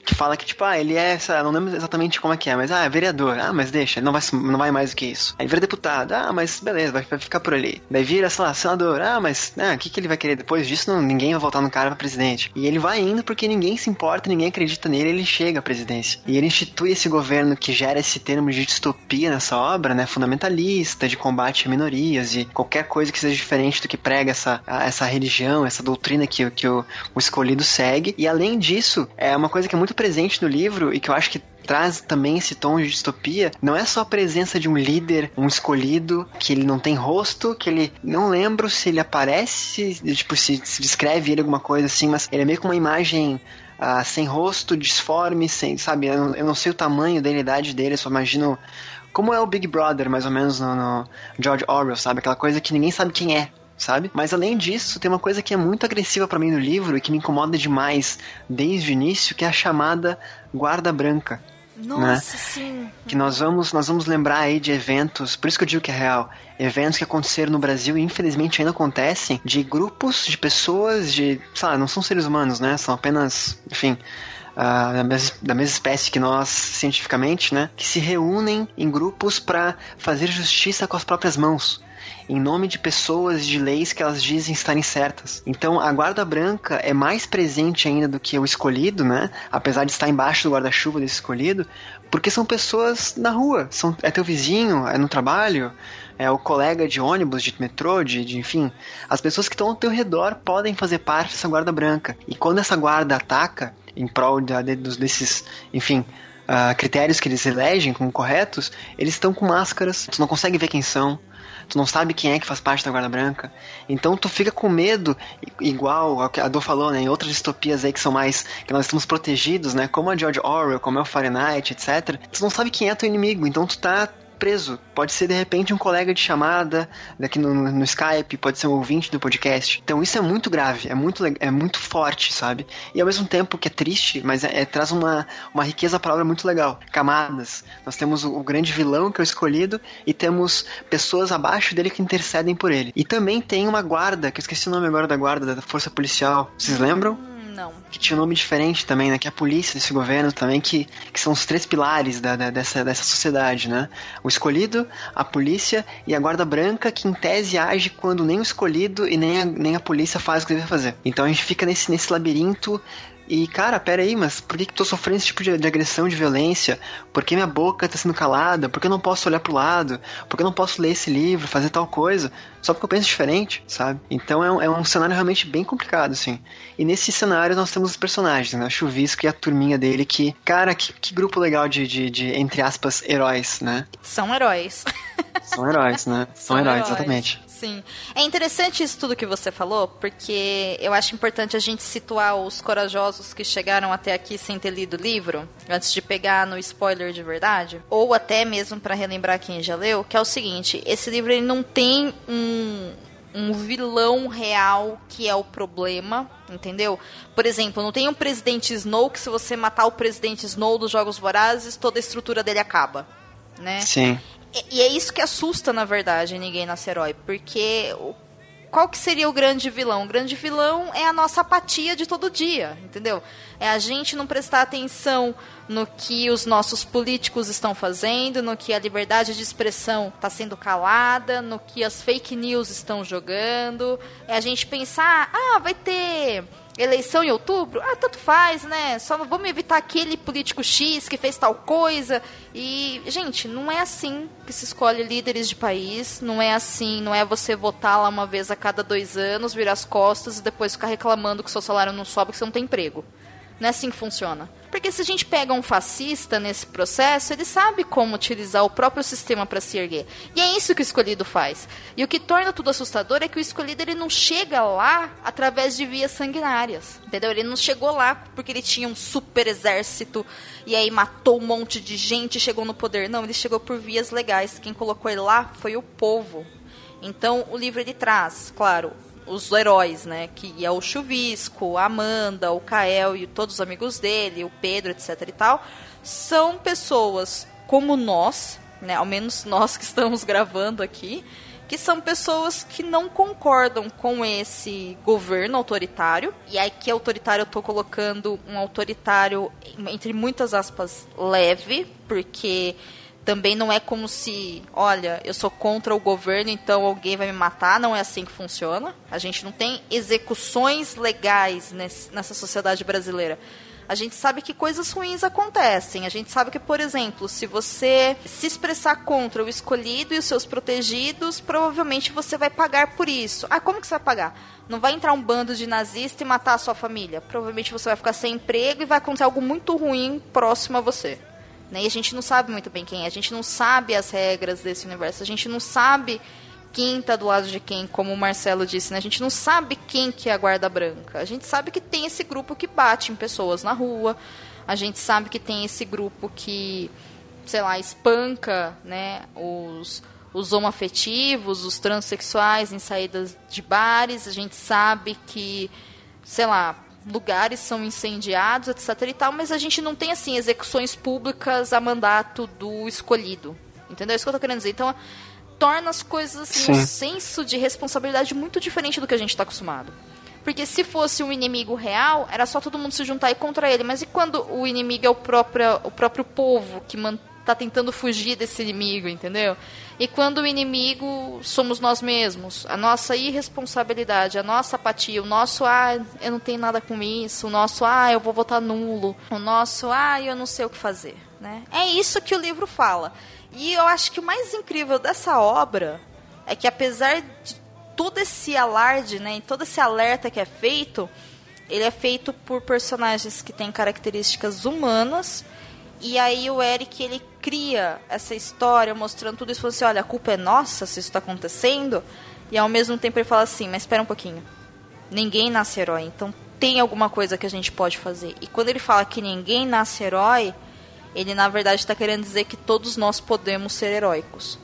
Que fala que, tipo, ah, ele é, lá, não lembro exatamente como é que é, mas, ah, é vereador, ah, mas deixa, não vai, não vai mais do que isso. Aí vira deputado, ah, mas beleza, vai, vai ficar por ali. Daí vira, sei lá, senador, ah, mas, ah, o que, que ele vai querer depois disso? Não, ninguém vai voltar no cara pra presidente. E ele vai indo porque ninguém se importa, ninguém acredita nele, ele chega à presidência. E ele institui esse governo que gera esse termo de distopia nessa obra, né, fundamentalista, de combate a minorias, e qualquer coisa que seja diferente do que prega essa, essa religião, essa doutrina que, que o, o escolhido segue. E além disso, é uma coisa que é muito presente no livro e que eu acho que traz também esse tom de distopia, não é só a presença de um líder, um escolhido, que ele não tem rosto, que ele. Não lembro se ele aparece, tipo, se, se descreve ele alguma coisa assim, mas ele é meio que uma imagem. ah, sem rosto, disforme, sem, sabe? Eu não, eu não sei o tamanho dele, a idade dele, eu só imagino como é o Big Brother, mais ou menos, no, no George Orwell, sabe? Aquela coisa que ninguém sabe quem é, sabe? Mas além disso, tem uma coisa que é muito agressiva para mim no livro e que me incomoda demais desde o início, que é a chamada guarda branca. Nossa, sim. Que nós vamos, nós vamos lembrar aí de eventos, por isso que eu digo que é real, eventos que aconteceram no Brasil e infelizmente ainda acontecem, de grupos de pessoas, de, sei lá, não são seres humanos, né? São apenas, enfim, da, mesma, da mesma espécie que nós, cientificamente, né? Que se reúnem em grupos para fazer justiça com as próprias mãos em nome de pessoas de leis que elas dizem estarem certas. Então a guarda branca é mais presente ainda do que o escolhido, né? Apesar de estar embaixo do guarda-chuva desse escolhido, porque são pessoas na rua, são, é teu vizinho, é no trabalho, é o colega de ônibus, de metrô, de, de enfim. As pessoas que estão ao teu redor podem fazer parte dessa guarda branca. E quando essa guarda ataca, em prol da, desses, enfim, uh, critérios que eles elegem como corretos, eles estão com máscaras, tu não consegue ver quem são, tu não sabe quem é que faz parte da Guarda Branca. Então tu fica com medo, igual a Dor falou, né, em outras distopias aí que são mais, que nós estamos protegidos, né, como a George Orwell, como é o Fahrenheit, etc. Tu não sabe quem é teu inimigo, então tu tá preso. Pode ser de repente um colega de chamada daqui no, no, Skype, pode ser um ouvinte do podcast. Então isso é muito grave, é muito, é muito forte, sabe? E ao mesmo tempo que é triste, mas é, é traz uma, uma riqueza à palavra muito legal. Camadas. Nós temos o, o, grande vilão que é o escolhido e temos pessoas abaixo dele que intercedem por ele. E também tem uma guarda, que eu esqueci o nome agora da guarda, da força policial. Vocês lembram? Não. Que tinha um nome diferente também, né? Que é a polícia desse governo também, que, que são os três pilares da, da, dessa, dessa sociedade, né? O escolhido, a polícia e a guarda branca, que em tese age quando nem o escolhido e nem a, nem a polícia faz o que deve fazer. Então a gente fica nesse, nesse labirinto e, cara, pera aí, mas por que, que tô sofrendo esse tipo de, de, agressão, de violência? Por que minha boca tá sendo calada? Por que eu não posso olhar pro lado? Por que eu não posso ler esse livro, fazer tal coisa? Só porque eu penso diferente, sabe? Então é um, é um cenário realmente bem complicado, assim. E nesse cenário nós temos os personagens, né? O Chuvisco e a turminha dele, que, cara, que, que grupo legal de, de, de, entre aspas, heróis, né? São heróis. [laughs] São heróis, né? São, São heróis, heróis, exatamente. Sim. É interessante isso tudo que você falou, porque eu acho importante a gente situar os corajosos que chegaram até aqui sem ter lido o livro, antes de pegar no spoiler de verdade, ou até mesmo para relembrar quem já leu, que é o seguinte: esse livro ele não tem um, um vilão real que é o problema, entendeu? Por exemplo, não tem um presidente Snow que se você matar o presidente Snow dos Jogos Vorazes, toda a estrutura dele acaba, né? Sim. E é isso que assusta, na verdade, ninguém nasce herói. Porque qual que seria o grande vilão? O grande vilão é a nossa apatia de todo dia, entendeu? É a gente não prestar atenção no que os nossos políticos estão fazendo, no que a liberdade de expressão está sendo calada, no que as fake news estão jogando. É a gente pensar, ah, vai ter eleição em outubro, ah, tanto faz, né? Só vamos evitar aquele político X que fez tal coisa. E, gente, não é assim que se escolhe líderes de país. Não é assim, não é você votar lá uma vez a cada dois anos, virar as costas e depois ficar reclamando que seu salário não sobe, que você não tem emprego. Não é assim que funciona. Porque se a gente pega um fascista nesse processo, ele sabe como utilizar o próprio sistema para se erguer. E é isso que o escolhido faz. E o que torna tudo assustador é que o escolhido ele não chega lá através de vias sanguinárias. Entendeu? Ele não chegou lá porque ele tinha um super exército e aí matou um monte de gente e chegou no poder. Não, ele chegou por vias legais. Quem colocou ele lá foi o povo. Então, o livro ele traz, claro, os heróis, né? Que é o Chuvisco, a Amanda, o Kael e todos os amigos dele, o Pedro, etc e tal, são pessoas como nós, né? Ao menos nós que estamos gravando aqui, que são pessoas que não concordam com esse governo autoritário. E aqui autoritário eu estou colocando um autoritário entre muitas aspas leve, porque também não é como se, olha, eu sou contra o governo, então alguém vai me matar. Não é assim que funciona. A gente não tem execuções legais nessa sociedade brasileira. A gente sabe que coisas ruins acontecem. A gente sabe que, por exemplo, se você se expressar contra o escolhido e os seus protegidos, provavelmente você vai pagar por isso. Ah, como que você vai pagar? Não vai entrar um bando de nazista e matar a sua família. Provavelmente você vai ficar sem emprego e vai acontecer algo muito ruim próximo a você. Né? E a gente não sabe muito bem quem é, a gente não sabe as regras desse universo, a gente não sabe quem está do lado de quem, como o Marcelo disse, né? A gente não sabe quem que é a guarda branca. A gente sabe que tem esse grupo que bate em pessoas na rua, a gente sabe que tem esse grupo que, sei lá, espanca, né, os os homoafetivos, os transexuais em saídas de bares, a gente sabe que, sei lá, lugares são incendiados, etc e tal, mas a gente não tem assim execuções públicas a mandato do escolhido. Entendeu? É isso que eu tô querendo dizer. Então, torna as coisas assim, um senso de responsabilidade muito diferente do que a gente está acostumado. Porque se fosse um inimigo real, era só todo mundo se juntar e contra ele. Mas e quando o inimigo é o próprio, o próprio povo que está tentando fugir desse inimigo, entendeu? E quando o inimigo somos nós mesmos, a nossa irresponsabilidade, a nossa apatia, o nosso ah, eu não tenho nada com isso, o nosso ah, eu vou votar nulo, o nosso ah, eu não sei o que fazer, né? É isso que o livro fala. E eu acho que o mais incrível dessa obra é que apesar de todo esse alarde, né, e todo esse alerta que é feito, ele é feito por personagens que têm características humanas E aí o Eric, ele cria essa história mostrando tudo isso, falando assim, olha, a culpa é nossa se isso tá acontecendo. E ao mesmo tempo ele fala assim, mas espera um pouquinho. Ninguém nasce herói, então tem alguma coisa que a gente pode fazer. E quando ele fala que ninguém nasce herói, ele na verdade está querendo dizer que todos nós podemos ser heróicos.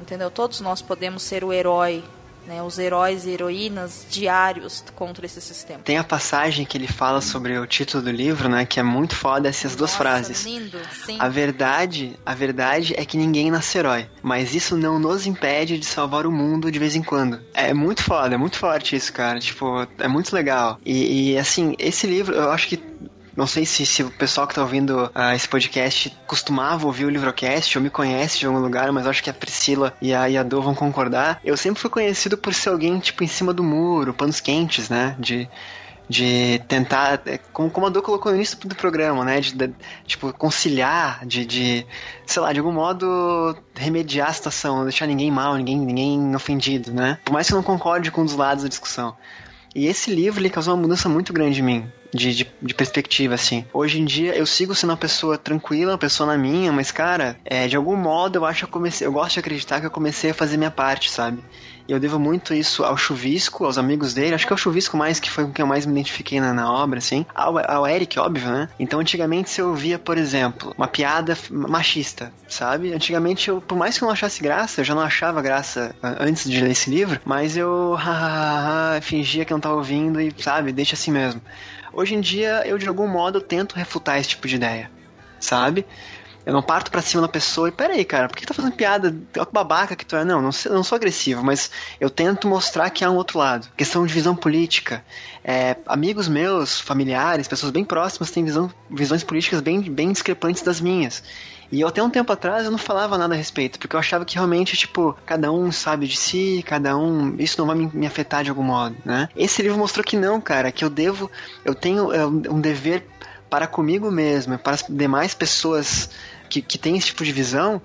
Entendeu? Todos nós podemos ser o herói né, os heróis e heroínas diários contra esse sistema. Tem a passagem que ele fala sobre o título do livro, né, que é muito foda essas duas Nossa, frases. Lindo, sim. A verdade, a verdade é que ninguém nasce herói, mas isso não nos impede de salvar o mundo de vez em quando. É muito foda, é muito forte isso, cara. Tipo, é muito legal. E, e assim, esse livro, eu acho que não sei se, se o pessoal que tá ouvindo uh, esse podcast costumava ouvir o Livrocast ou me conhece de algum lugar, mas acho que a Priscila e a, a vão concordar. Eu sempre fui conhecido por ser alguém, tipo, em cima do muro, panos quentes, né? De de tentar, é, como, como a Dô colocou no início do programa, né, de, de, tipo, conciliar, de, de, sei lá, de algum modo remediar a situação, não deixar ninguém mal, ninguém, ninguém ofendido, né, por mais que eu não concorde com um dos lados da discussão. E esse livro, ele causou uma mudança muito grande em mim, de, de, de, perspectiva, assim. Hoje em dia eu sigo sendo uma pessoa tranquila, uma pessoa na minha, mas, cara, é, de algum modo eu acho que eu comecei. Eu gosto de acreditar que eu comecei a fazer minha parte, sabe? E eu devo muito isso ao Chuvisco, aos amigos dele. Acho que é o Chuvisco mais que foi com quem eu mais me identifiquei na, na obra, assim. Ao, ao Eric, óbvio, né? Então, antigamente, se eu ouvia, por exemplo, uma piada machista, sabe? Antigamente, eu, por mais que eu não achasse graça, eu já não achava graça antes de ler esse livro, mas eu [laughs] fingia que não tava ouvindo e, sabe, deixa assim mesmo. Hoje em dia, eu de algum modo tento refutar esse tipo de ideia, sabe? Eu não parto pra cima da pessoa e, peraí, cara, por que tá fazendo piada? Olha que babaca que tu é. Não, não, não sou agressivo, mas eu tento mostrar que há um outro lado. Questão de visão política. É, amigos meus, familiares, pessoas bem próximas têm visão, visões políticas bem, bem discrepantes das minhas. E até um tempo atrás eu não falava nada a respeito, porque eu achava que realmente, tipo, cada um sabe de si, cada um. Isso não vai me, me afetar de algum modo, né? Esse livro mostrou que não, cara, que eu devo. Eu tenho é, um dever para comigo mesmo, para as demais pessoas que, que têm esse tipo de visão,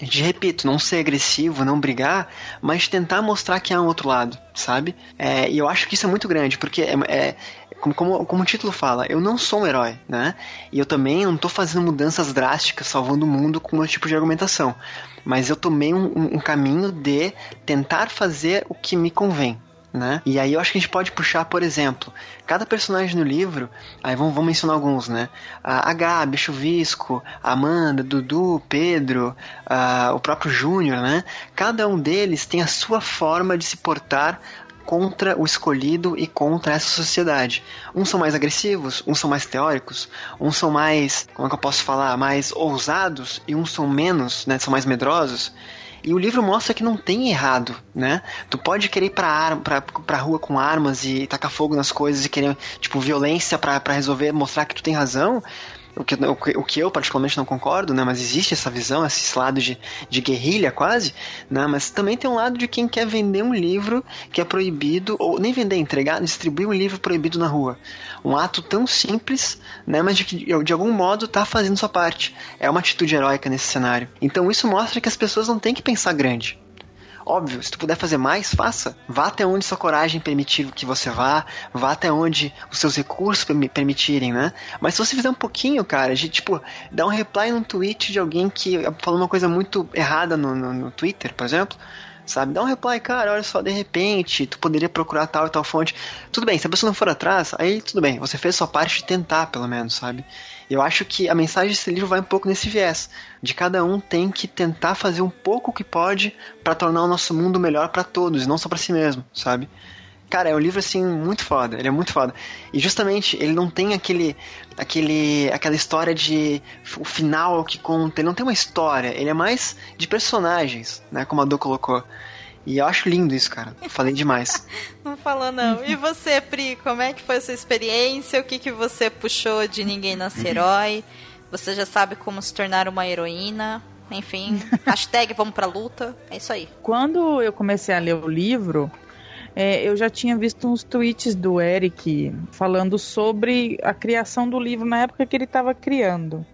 de repito, não ser agressivo, não brigar, mas tentar mostrar que há um outro lado, sabe? É, e eu acho que isso é muito grande, porque é, é como, como, como, o título fala, eu não sou um herói, né? E eu também não estou fazendo mudanças drásticas, salvando o mundo com meu tipo de argumentação. Mas eu tomei um, um caminho de tentar fazer o que me convém, né? E aí eu acho que a gente pode puxar, por exemplo, cada personagem no livro, aí vamos, vamos mencionar alguns, né? A, a Gabi, Chuvisco, Amanda, Dudu, Pedro, a, o próprio Júnior, né? Cada um deles tem a sua forma de se portar contra o escolhido e contra essa sociedade. Uns são mais agressivos, uns são mais teóricos, uns são mais, como é que eu posso falar, mais ousados e uns são menos, né, são mais medrosos. E o livro mostra que não tem errado, né? Tu pode querer ir pra, pra, pra rua com armas e tacar fogo nas coisas e querer, tipo, violência para resolver, mostrar que tu tem razão, o que, o, que eu particularmente não concordo, né? Mas existe essa visão, esse lado de, de guerrilha quase, né? Mas também tem um lado de quem quer vender um livro que é proibido, ou nem vender, entregar, distribuir um livro proibido na rua. Um ato tão simples, né? Mas de que de algum modo tá fazendo sua parte. É uma atitude heróica nesse cenário. Então isso mostra que as pessoas não têm que pensar grande. Óbvio, se tu puder fazer mais, faça. Vá até onde sua coragem permitir que você vá, vá até onde os seus recursos permitirem, né? Mas se você fizer um pouquinho, cara, de tipo, dar um reply num tweet de alguém que falou uma coisa muito errada no, no, no Twitter, por exemplo, sabe? Dá um reply, cara, olha só, de repente, tu poderia procurar tal e tal fonte. Tudo bem, se a pessoa não for atrás, aí tudo bem, você fez sua parte de tentar, pelo menos, sabe? Eu acho que a mensagem desse livro vai um pouco nesse viés, de cada um tem que tentar fazer um pouco o que pode para tornar o nosso mundo melhor para todos, não só para si mesmo, sabe? Cara, é um livro assim muito foda, ele é muito foda. E justamente ele não tem aquele aquele aquela história de o final que conta, ele não tem uma história, ele é mais de personagens, né, como a Do colocou. E eu acho lindo isso, cara. Falei demais. [laughs] não falou não. E você, Pri, como é que foi a sua experiência? O que, que você puxou de Ninguém Nasce uhum. Herói? Você já sabe como se tornar uma heroína? Enfim, [laughs] hashtag vamos pra luta. É isso aí. Quando eu comecei a ler o livro, é, eu já tinha visto uns tweets do Eric falando sobre a criação do livro na época que ele estava criando.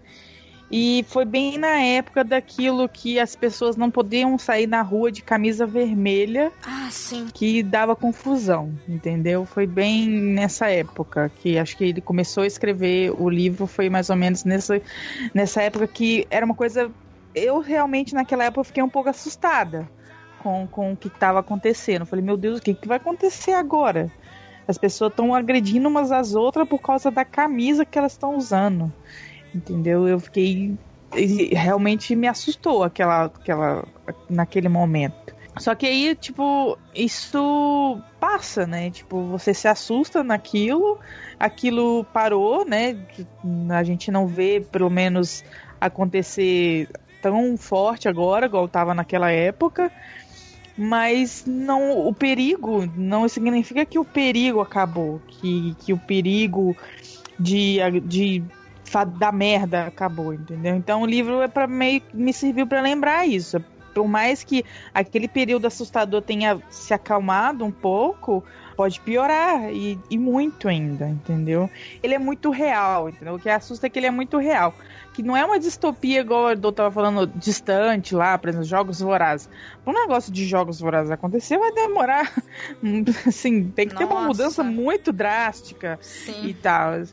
E foi bem na época daquilo que as pessoas não podiam sair na rua de camisa vermelha. Ah, sim. Que dava confusão, entendeu? Foi bem nessa época que acho que ele começou a escrever o livro. Foi mais ou menos nessa, nessa época que era uma coisa. Eu realmente naquela época fiquei um pouco assustada com, com o que estava acontecendo. Falei, meu Deus, o que, que vai acontecer agora? As pessoas estão agredindo umas às outras por causa da camisa que elas estão usando. Entendeu? Eu fiquei. Realmente me assustou aquela, aquela, naquele momento. Só que aí, tipo, isso passa, né? Tipo, você se assusta naquilo, aquilo parou, né? A gente não vê, pelo menos, acontecer tão forte agora, igual tava naquela época. Mas não, o perigo não significa que o perigo acabou, que, que o perigo de, de da merda acabou, entendeu? Então o livro é para meio me serviu para lembrar isso. Por mais que aquele período assustador tenha se acalmado um pouco, pode piorar e, e muito ainda, entendeu? Ele é muito real, entendeu? O que assusta é que ele é muito real. Que não é uma distopia igual eu tava falando distante lá, por exemplo, jogos vorazes. Um negócio de jogos vorazes acontecer vai demorar. [laughs] Assim, tem que Nossa. ter uma mudança muito drástica Sim. e tal.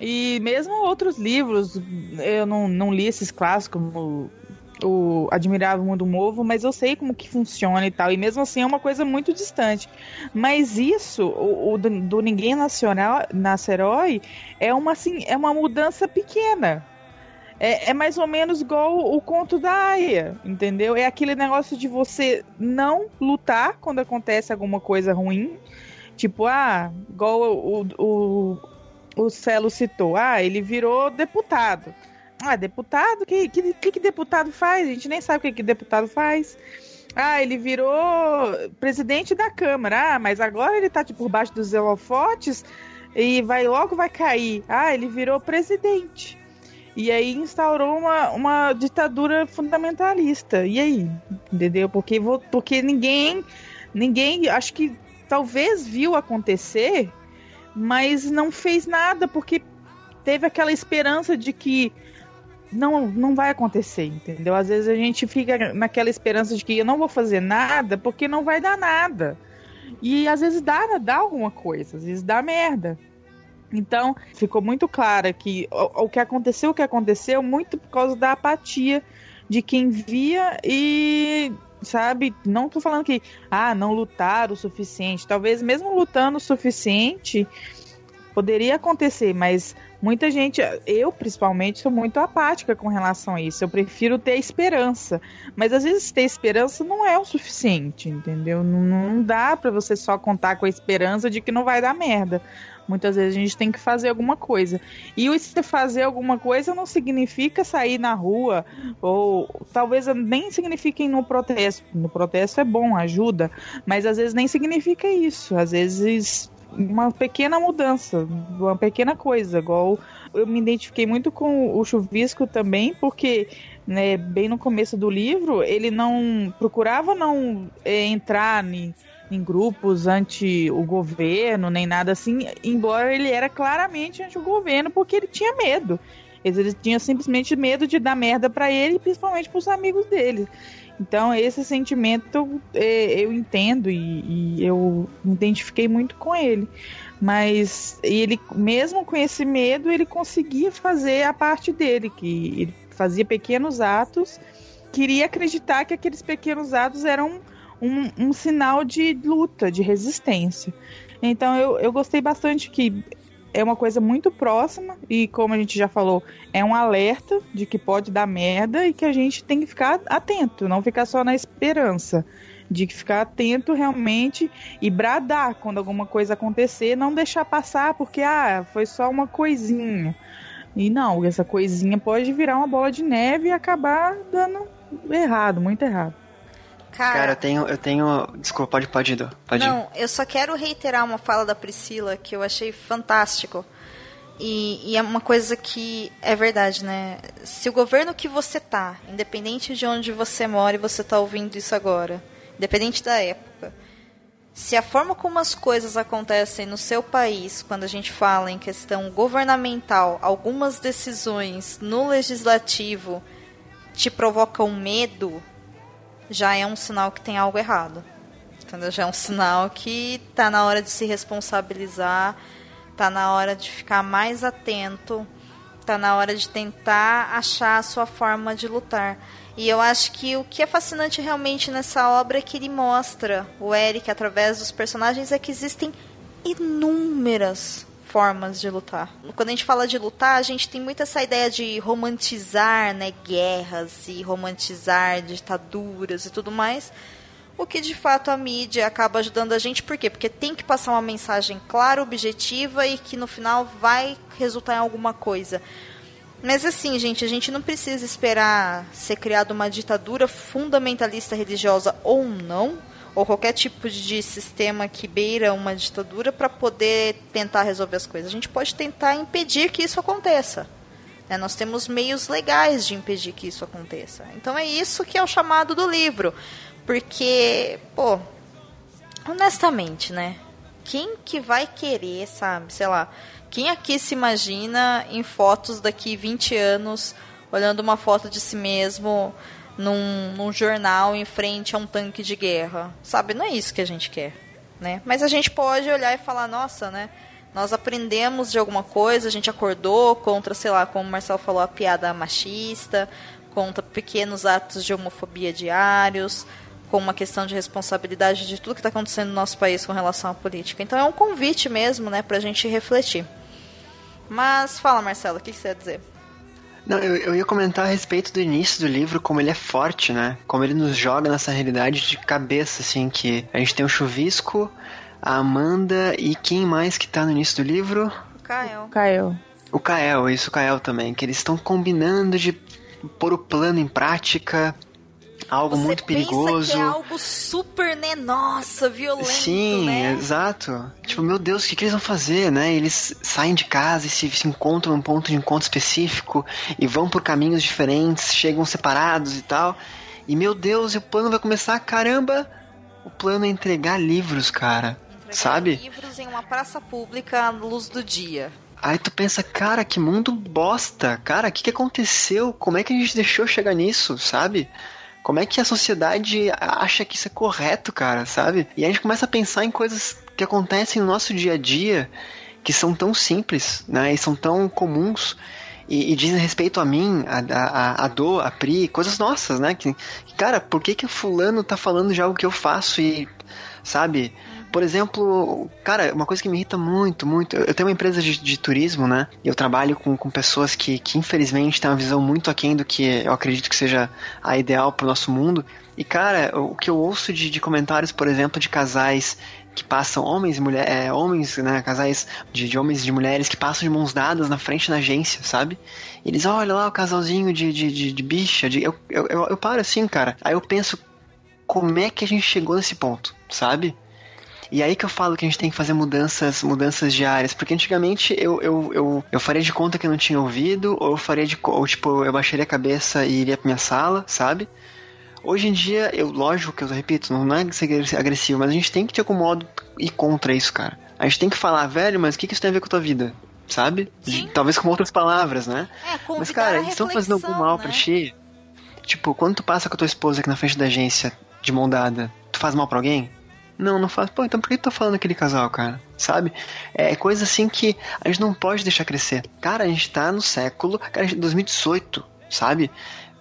E mesmo outros livros, eu não, não li esses clássicos, como o Admirável Mundo Novo, mas eu sei como que funciona e tal. E mesmo assim é uma coisa muito distante. Mas isso, o, o do, do, Ninguém Nacional, Nasce Herói, é uma, assim, é uma mudança pequena. É, é, mais ou menos igual o conto da Aya, entendeu? É aquele negócio de você não lutar quando acontece alguma coisa ruim. Tipo, ah, igual o, o, o Celo citou. Ah, ele virou deputado. Ah, deputado? O que, que, que, deputado faz? A gente nem sabe o que, que deputado faz. Ah, ele virou presidente da Câmara. Ah, mas agora ele tá tipo, por baixo dos holofotes e vai logo vai cair. Ah, ele virou presidente. E aí instaurou uma, uma ditadura fundamentalista. E aí? Entendeu? Porque, porque ninguém. Ninguém. Acho que talvez viu acontecer mas não fez nada porque teve aquela esperança de que não, não vai acontecer, entendeu? Às vezes a gente fica naquela esperança de que eu não vou fazer nada porque não vai dar nada. E às vezes dá, dá alguma coisa, às vezes dá merda. Então, ficou muito claro que o, o que aconteceu, o que aconteceu, muito por causa da apatia de quem via e sabe? Não tô falando que, ah, não lutar o suficiente. Talvez mesmo lutando o suficiente poderia acontecer, mas muita gente, eu principalmente, sou muito apática com relação a isso. Eu prefiro ter esperança. Mas às vezes ter esperança não é o suficiente, entendeu? Não, não dá para você só contar com a esperança de que não vai dar merda. Muitas vezes a gente tem que fazer alguma coisa. E se fazer alguma coisa não significa sair na rua, ou talvez nem signifique no protesto. No protesto é bom, ajuda, mas às vezes nem significa isso. Às vezes uma pequena mudança, uma pequena coisa, igual eu me identifiquei muito com o Chuvisco também, porque né, bem no começo do livro ele não procurava não é, entrar em em grupos anti o governo, nem nada assim, embora ele era claramente anti o governo, porque ele tinha medo. Ele tinha simplesmente medo de dar merda para ele, principalmente para os amigos dele. Então, esse sentimento é, eu entendo e, e, eu me identifiquei muito com ele. Mas ele, mesmo com esse medo, ele conseguia fazer a parte dele, que ele fazia pequenos atos, queria acreditar que aqueles pequenos atos eram um, um sinal de luta, de resistência. Então eu, eu gostei bastante que é uma coisa muito próxima e, como a gente já falou, é um alerta de que pode dar merda e que a gente tem que ficar atento, não ficar só na esperança. De ficar atento realmente e bradar quando alguma coisa acontecer, não deixar passar porque, ah, foi só uma coisinha. E não, essa coisinha pode virar uma bola de neve e acabar dando errado, muito errado. Cara, Cara, eu tenho, eu tenho. Desculpa, pode, pode ir, pode Não, eu só quero reiterar uma fala da Priscila que eu achei fantástico. E, e, é uma coisa que é verdade, né? Se o governo que você tá, independente de onde você mora e você tá ouvindo isso agora, independente da época, se a forma como as coisas acontecem no seu país, quando a gente fala em questão governamental, algumas decisões no legislativo te provocam medo, já é um sinal que tem algo errado. Entendeu? Já é um sinal que tá na hora de se responsabilizar, tá na hora de ficar mais atento, tá na hora de tentar achar a sua forma de lutar. E eu acho que o que é fascinante realmente nessa obra é que ele mostra o Eric através dos personagens é que existem inúmeras formas de lutar. Quando a gente fala de lutar, a gente tem muito essa ideia de romantizar, né, guerras e romantizar ditaduras e tudo mais. O que de fato a mídia acaba ajudando a gente, por quê? Porque tem que passar uma mensagem clara, objetiva e que no final vai resultar em alguma coisa. Mas assim, gente, a gente não precisa esperar ser criada uma ditadura fundamentalista religiosa ou não, ou qualquer tipo de sistema que beira uma ditadura para poder tentar resolver as coisas. A gente pode tentar impedir que isso aconteça. Né? Nós temos meios legais de impedir que isso aconteça. Então é isso que é o chamado do livro. Porque, pô, honestamente, né? Quem que vai querer, sabe, sei lá, quem aqui se imagina em fotos daqui 20 anos, olhando uma foto de si mesmo num, num jornal em frente a um tanque de guerra? Sabe, não é isso que a gente quer, né? Mas a gente pode olhar e falar, nossa, né? Nós aprendemos de alguma coisa, a gente acordou contra, sei lá, como o Marcelo falou, a piada machista, contra pequenos atos de homofobia diários, com uma questão de responsabilidade de tudo que está acontecendo no nosso país com relação à política. Então é um convite mesmo, né, para a gente refletir. Mas fala, Marcelo, o que, que você ia dizer? Não, eu, eu ia comentar a respeito do início do livro, como ele é forte, né? Como ele nos joga nessa realidade de cabeça, assim, que a gente tem o Chuvisco, a Amanda e quem mais que tá no início do livro? O Kael. Kael. O Kael, isso, o Kael também, que eles estão combinando de pôr o plano em prática algo Você muito pensa perigoso. é algo super, né? Nossa, violento, Sim, né? exato. Tipo, meu Deus, o que, que eles vão fazer, né? Eles saem de casa e se, se encontram num ponto de encontro específico e vão por caminhos diferentes, chegam separados e tal. E meu Deus, e o plano vai começar, caramba! O plano é entregar livros, cara. Entregar sabe? livros em uma praça pública à luz do dia. Aí tu pensa, cara, que mundo bosta. Cara, o que, que aconteceu? Como é que a gente deixou chegar nisso, sabe? Como é que a sociedade acha que isso é correto, cara, sabe? E a gente começa a pensar em coisas que acontecem no nosso dia a dia que são tão simples, né? E são tão comuns. E, e dizem respeito a mim, a, a, a Dô, a Pri, coisas nossas, né? Que, cara, por que que fulano tá falando de algo que eu faço e, sabe? Por exemplo, cara, uma coisa que me irrita muito, muito. Eu tenho uma empresa de, de turismo, né? E eu trabalho com, com pessoas que, que, infelizmente, têm uma visão muito aquém do que eu acredito que seja a ideal pro nosso mundo. E, cara, o que eu ouço de, de comentários, por exemplo, de casais que passam, homens e mulheres, é, homens, né? Casais de, de homens e de mulheres que passam de mãos dadas na frente da agência, sabe? Eles, olha lá o casalzinho de, de, de, de bicha. De, eu, eu, eu, eu paro assim, cara. Aí eu penso, como é que a gente chegou nesse ponto, sabe? E aí que eu falo que a gente tem que fazer mudanças, mudanças diárias, porque antigamente eu, eu, eu, eu faria de conta que eu não tinha ouvido, ou eu faria de ou, tipo, eu baixaria a cabeça e iria pra minha sala, sabe? Hoje em dia, eu, lógico que eu repito, não é ser agressivo, mas a gente tem que de algum modo ir contra isso, cara. A gente tem que falar, velho, mas o que, que isso tem a ver com a tua vida? Sabe? Sim. Talvez com outras palavras, né? É, Mas, cara, eles estão fazendo algum mal né? pra ti? Tipo, quando tu passa com a tua esposa aqui na frente da agência, de mão dada, tu faz mal pra alguém? Não, não faz. Pô, então por que tu tá falando daquele casal, cara? Sabe? É coisa assim que a gente não pode deixar crescer. Cara, a gente tá no século. Cara, a gente, 2018, sabe?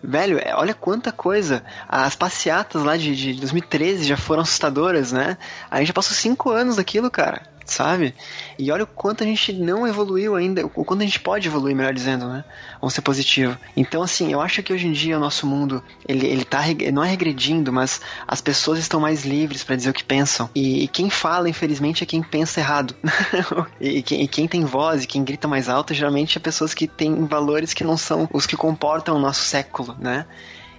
Velho, é, olha quanta coisa. As passeatas lá de, de 2013 já foram assustadoras, né? A gente já passou cinco anos daquilo, cara. Sabe? E olha o quanto a gente não evoluiu ainda, o quanto a gente pode evoluir, melhor dizendo, né? Vamos ser positivo. Então, assim, eu acho que hoje em dia o nosso mundo, ele, ele tá, não é regredindo, mas as pessoas estão mais livres para dizer o que pensam. E, e quem fala, infelizmente, é quem pensa errado. [laughs] e, quem, e quem tem voz e quem grita mais alto, geralmente é pessoas que têm valores que não são os que comportam o nosso século, né?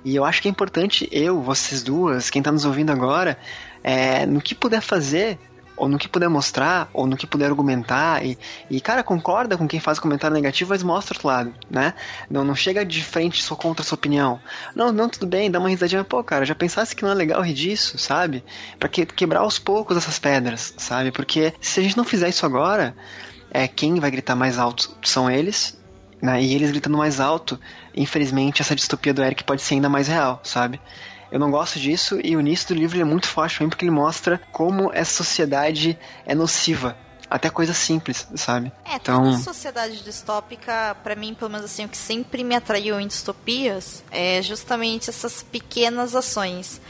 E eu acho que é importante eu, vocês duas, quem tá nos ouvindo agora, é, no que puder fazer, ou no que puder mostrar, ou no que puder argumentar, e, e cara, concorda com quem faz comentário negativo, mas mostra outro lado, né? Não, não chega de frente só contra a sua opinião. Não, não, tudo bem, dá uma risadinha, pô, cara, já pensasse que não é legal rir disso, sabe? Pra que, quebrar aos poucos essas pedras, sabe? Porque se a gente não fizer isso agora, é quem vai gritar mais alto são eles, né? E eles gritando mais alto, infelizmente, essa distopia do Eric pode ser ainda mais real, sabe? Eu não gosto disso e o início do livro é muito forte também porque ele mostra como essa sociedade é nociva. Até coisa simples, sabe? É, então... toda sociedade distópica, para mim, pelo menos assim, o que sempre me atraiu em distopias é justamente essas pequenas ações.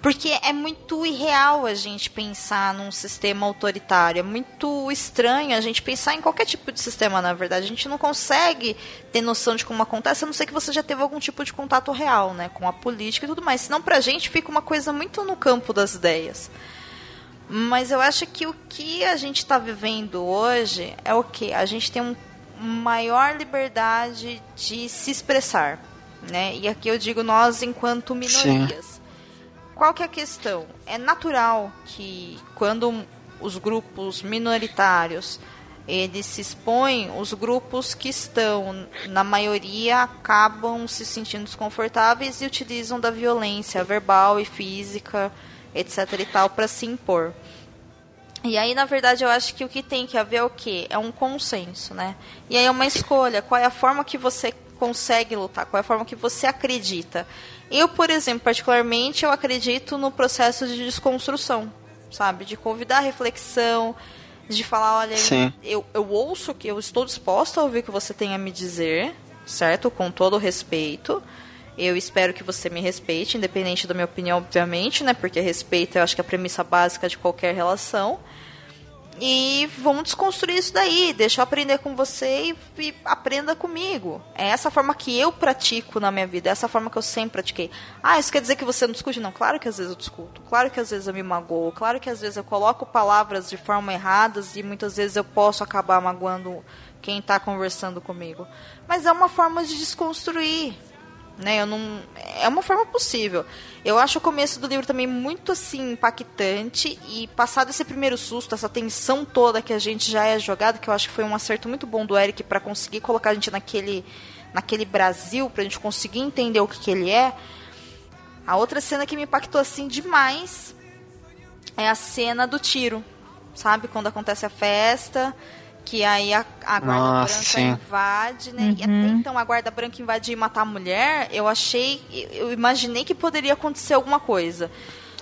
Porque é muito irreal a gente pensar num sistema autoritário. É muito estranho a gente pensar em qualquer tipo de sistema, na verdade. A gente não consegue ter noção de como acontece, a não ser que você já teve algum tipo de contato real, né? Com a política e tudo mais. Senão, pra gente, fica uma coisa muito no campo das ideias. Mas eu acho que o que a gente está vivendo hoje é o que? A gente tem uma maior liberdade de se expressar. Né? E aqui eu digo nós enquanto minorias. Sim qual que é a questão? É natural que quando os grupos minoritários eles se expõem, os grupos que estão na maioria acabam se sentindo desconfortáveis e utilizam da violência verbal e física, etc e tal, para se impor. E aí, na verdade, eu acho que o que tem que haver é o quê? É um consenso, né? E aí é uma escolha. Qual é a forma que você consegue lutar? Qual é a forma que você acredita? Eu, por exemplo, particularmente, eu acredito no processo de desconstrução, sabe? De convidar a reflexão, de falar, olha, eu, eu ouço que eu estou disposta a ouvir o que você tem a me dizer, certo? Com todo o respeito. Eu espero que você me respeite, independente da minha opinião, obviamente, né? Porque respeito eu acho que é a premissa básica de qualquer relação. E vamos desconstruir isso daí. Deixa eu aprender com você e, e, aprenda comigo. É essa forma que eu pratico na minha vida. É essa forma que eu sempre pratiquei. Ah, isso quer dizer que você não discute? Não, claro que às vezes eu discuto. Claro que às vezes eu me magoo. Claro que às vezes eu coloco palavras de forma erradas e muitas vezes eu posso acabar magoando quem está conversando comigo. Mas é uma forma de desconstruir né? Eu não é uma forma possível. Eu acho o começo do livro também muito assim impactante e passado esse primeiro susto, essa tensão toda que a gente já é jogado, que eu acho que foi um acerto muito bom do Eric para conseguir colocar a gente naquele naquele Brasil, pra gente conseguir entender o que, que ele é. A outra cena que me impactou assim demais é a cena do tiro, sabe? Quando acontece a festa, que aí a, a guarda Nossa, branca sim. invade, né? Uhum. E até então a guarda branca invadir e matar a mulher, eu achei, eu imaginei que poderia acontecer alguma coisa.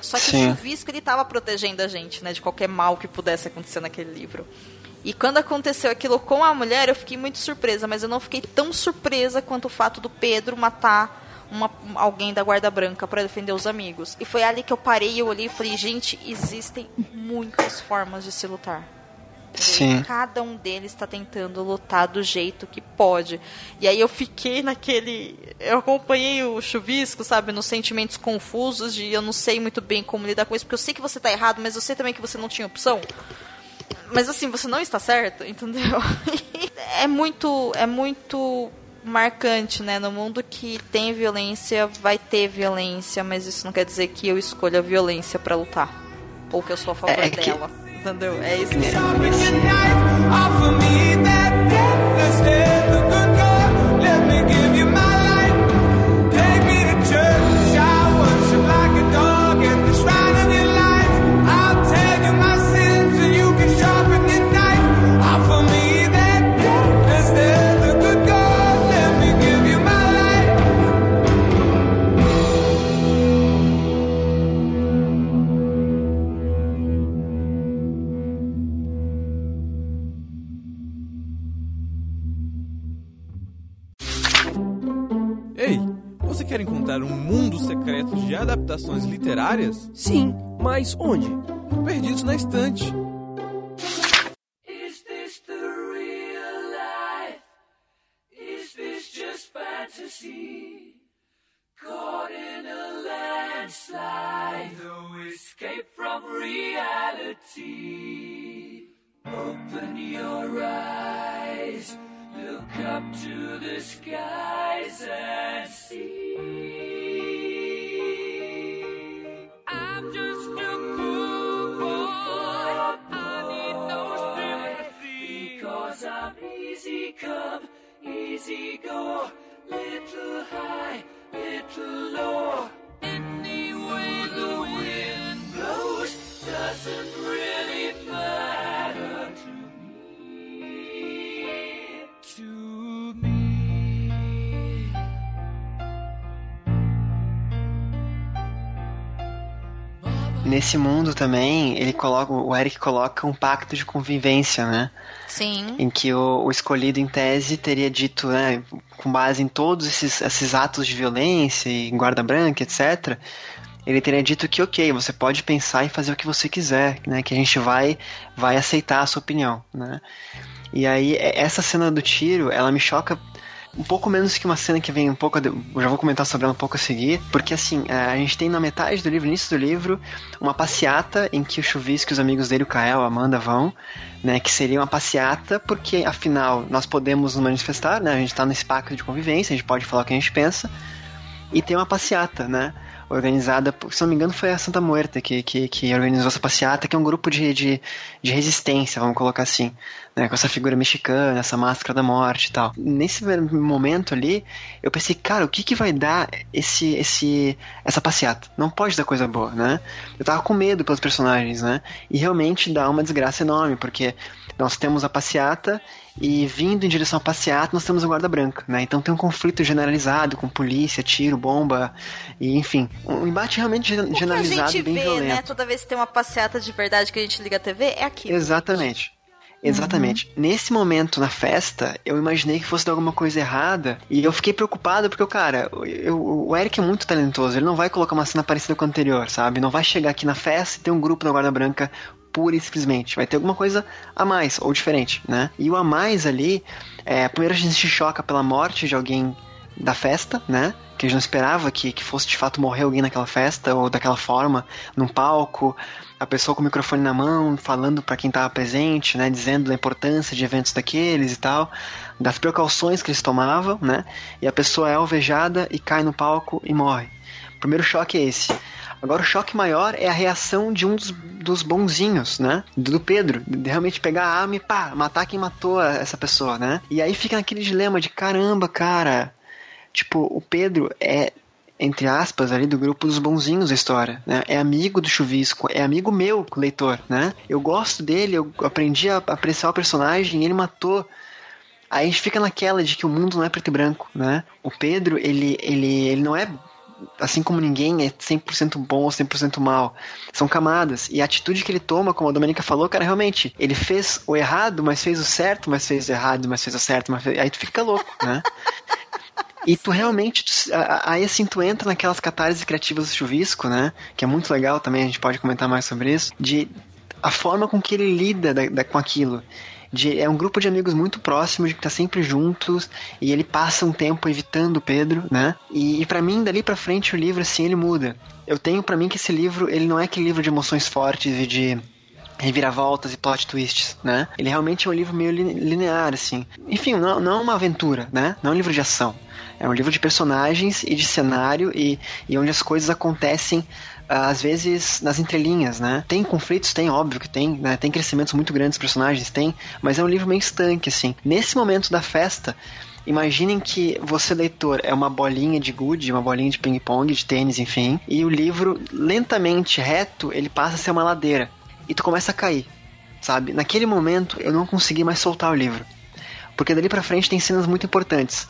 Só que sim. o chuvisco ele estava protegendo a gente, né, de qualquer mal que pudesse acontecer naquele livro. E quando aconteceu aquilo com a mulher, eu fiquei muito surpresa, mas eu não fiquei tão surpresa quanto o fato do Pedro matar uma, alguém da guarda branca para defender os amigos. E foi ali que eu parei e eu olhei e falei, gente, existem muitas formas de se lutar. Sim. Cada um deles está tentando lutar do jeito que pode. E aí eu fiquei naquele. Eu acompanhei o chuvisco, sabe, nos sentimentos confusos de eu não sei muito bem como lidar com isso, porque eu sei que você está errado, mas eu sei também que você não tinha opção. Mas assim, você não está certo, [laughs] entendeu? é muito. É muito marcante, né? No mundo que tem violência, vai ter violência, mas isso não quer dizer que eu escolha a violência para lutar. Ou que eu sou a favor é, é dela. Entendeu? É isso que literárias? Sim, mas onde? Perdidos na estante. Is this the real life? Is this just fantasy? Caught in a landslide, no escape from reality. Open your eyes. Look up to the skies and see. just a cool boy. I need no sympathy. Because I'm easy come, easy go. Little high, little low. Anyway, the wind blows, doesn't really. Nesse mundo também, ele coloca, o Eric coloca um pacto de convivência, né? Sim. Em que o, o escolhido em tese teria dito, né, com base em todos esses, esses atos de violência e guarda branca, etc., ele teria dito que ok, você pode pensar e fazer o que você quiser, né? Que a gente vai, vai aceitar a sua opinião, né? E aí, essa cena do tiro, ela me choca um pouco menos que uma cena que vem um pouco. Eu já vou comentar sobre ela um pouco a seguir, porque assim, é, a gente tem na metade do livro, início do livro, uma passeata em que o Chuvisco e os amigos dele, o Kael, a Amanda, vão, né? Que seria uma passeata, porque afinal nós podemos nos manifestar, né? A gente tá nesse pacto de convivência, a gente pode falar o que a gente pensa, e tem uma passeata, né? Organizada, se não me engano, foi a Santa Muerta que, que, que organizou essa passeata, que é um grupo de, de, de resistência, vamos colocar assim, né? Com essa figura mexicana, essa máscara da morte e tal. Nesse momento ali, eu pensei, cara, o que que vai dar esse, esse, essa passeata? Não pode dar coisa boa, né? Eu tava com medo pelos personagens, né? E realmente dá uma desgraça enorme, porque nós temos a passeata e vindo em direção à passeata nós temos o guarda branca, né? Então tem um conflito generalizado com polícia, tiro, bomba e enfim, um embate realmente gen- O que a generalizado gente bem vê, violento. né, toda vez que tem uma passeata de verdade que a gente liga a TV, é aquilo. Exatamente. Exatamente. Nesse momento na festa, eu imaginei que fosse dar alguma coisa errada e eu fiquei preocupado porque, cara, eu- o Eric é muito talentoso, ele não vai colocar uma cena parecida com a anterior, sabe? Não vai chegar aqui na festa e ter um grupo da Guarda Branca pura e simplesmente. Vai ter alguma coisa a mais ou diferente, né? E o a mais ali, é, primeiro a gente se choca pela morte de alguém da festa, né? Que a gente não esperava que, que fosse de fato morrer alguém naquela festa ou daquela forma, num palco, a pessoa com o microfone na mão, falando para quem estava presente, né? Dizendo da importância de eventos daqueles e tal, das precauções que eles tomavam, né? E a pessoa é alvejada e cai no palco e morre. O primeiro choque é esse. Agora o choque maior é a reação de um dos, dos bonzinhos, né? Do Pedro, de realmente pegar a arma e pá, matar quem matou essa pessoa, né? E aí fica naquele dilema de caramba, cara. Tipo, o Pedro é, entre aspas, ali do grupo dos bonzinhos da história, né? É amigo do Chuvisco, é amigo meu, leitor, né? Eu gosto dele, eu aprendi a apreciar o personagem ele matou. Aí a gente fica naquela de que o mundo não é preto e branco, né? O Pedro, ele, ele, ele não é assim como ninguém é 100% bom ou 100% mal. São camadas. E a atitude que ele toma, como a Domenica falou, cara, realmente, ele fez o errado, mas fez o certo, mas fez o errado, mas fez o certo, mas fez... aí tu fica louco, né? E tu realmente, tu- aí assim, tu entra naquelas catarses criativas do chuvisco, né? Que é muito legal também, a gente pode comentar mais sobre isso. De a forma com que ele lida da- da- com aquilo. De, é um grupo de amigos muito próximos, que tá sempre juntos, e ele passa um tempo evitando o Pedro, né? E, e para mim, dali pra frente, o livro, assim, ele muda. Eu tenho pra mim que esse livro, ele não é aquele livro de emoções fortes e de reviravoltas e plot twists, né? Ele realmente é um livro meio lin- linear, assim. Enfim, não, não é uma aventura, né? Não é um livro de ação. É um livro de personagens e de cenário e, e onde as coisas acontecem às vezes nas entrelinhas, né? Tem conflitos, tem, óbvio que tem, né? Tem crescimentos muito grandes dos personagens, tem, mas é um livro meio estanque, assim. Nesse momento da festa, Imaginem que você, leitor, é uma bolinha de gude, uma bolinha de ping-pong, de tênis, enfim, e o livro, lentamente, reto, ele passa a ser uma ladeira. E tu começa a cair, sabe? Naquele momento, eu não consegui mais soltar o livro. Porque dali pra frente tem cenas muito importantes.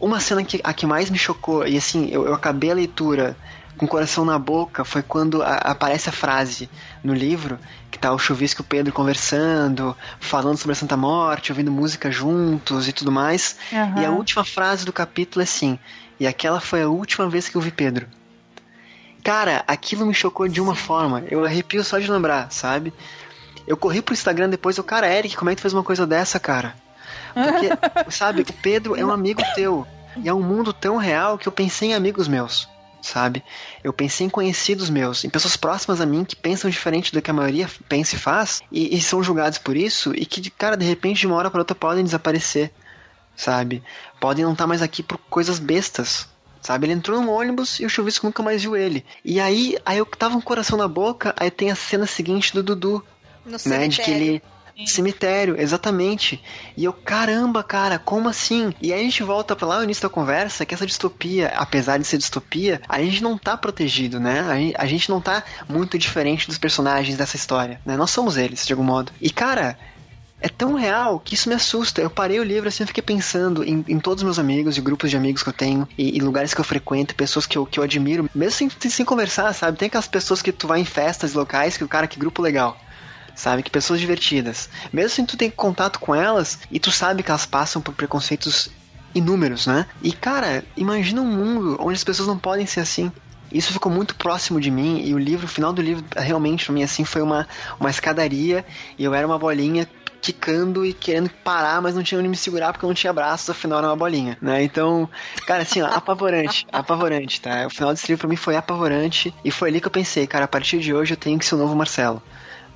Uma cena que a que mais me chocou, e assim, eu, eu acabei a leitura com o coração na boca, foi quando a- aparece a frase no livro, que tá o Chuvisco e o Pedro conversando, falando sobre a Santa Morte, ouvindo música juntos e tudo mais. Aham. E a última frase do capítulo é assim: E aquela foi a última vez que eu vi Pedro. Cara, aquilo me chocou de uma forma. Eu arrepio só de lembrar, sabe? Eu corri pro Instagram depois, eu, cara, Eric, como é que tu fez uma coisa dessa, cara? Porque, [laughs] sabe, o Pedro é um amigo teu. E é um mundo tão real que eu pensei em amigos meus, sabe? Eu pensei em conhecidos meus, em pessoas próximas a mim que pensam diferente do que a maioria pensa e faz, e, e são julgados por isso, e que, cara, de repente, de uma hora para outra podem desaparecer, sabe? Podem não estar mais aqui por coisas bestas, sabe? Ele entrou num ônibus e o chuvisco nunca mais viu ele. E aí, aí eu tava com o coração na boca, aí tem a cena seguinte do Dudu, No né? cemitério. De que ele Cemitério, exatamente. E eu, caramba, cara, como assim? E aí a gente volta pra lá no início da conversa que essa distopia, apesar de ser distopia, a gente não tá protegido, né? A gente, não tá muito diferente dos personagens dessa história, né? Nós somos eles, de algum modo. E, cara, é tão real que isso me assusta. Eu parei o livro assim, eu fiquei pensando em, em todos os meus amigos e grupos de amigos que eu tenho, e, e, lugares que eu frequento, pessoas que eu, que eu admiro, mesmo sem, sem conversar, sabe? Tem aquelas pessoas que tu vai em festas locais que o cara, que grupo legal sabe? Que pessoas divertidas. Mesmo sem tu ter contato com elas e tu sabe que elas passam por preconceitos inúmeros, né? E cara, imagina um mundo onde as pessoas não podem ser assim. Isso ficou muito próximo de mim e o livro, o final do livro, realmente para mim assim foi uma, uma escadaria e eu era uma bolinha quicando e querendo parar, mas não tinha onde me segurar porque eu não tinha braços, afinal era uma bolinha, né? Então, cara, assim, ó, apavorante, [laughs] apavorante, tá? O final desse livro pra mim foi apavorante e foi ali que eu pensei, cara, a partir de hoje eu tenho que ser o novo Marcelo.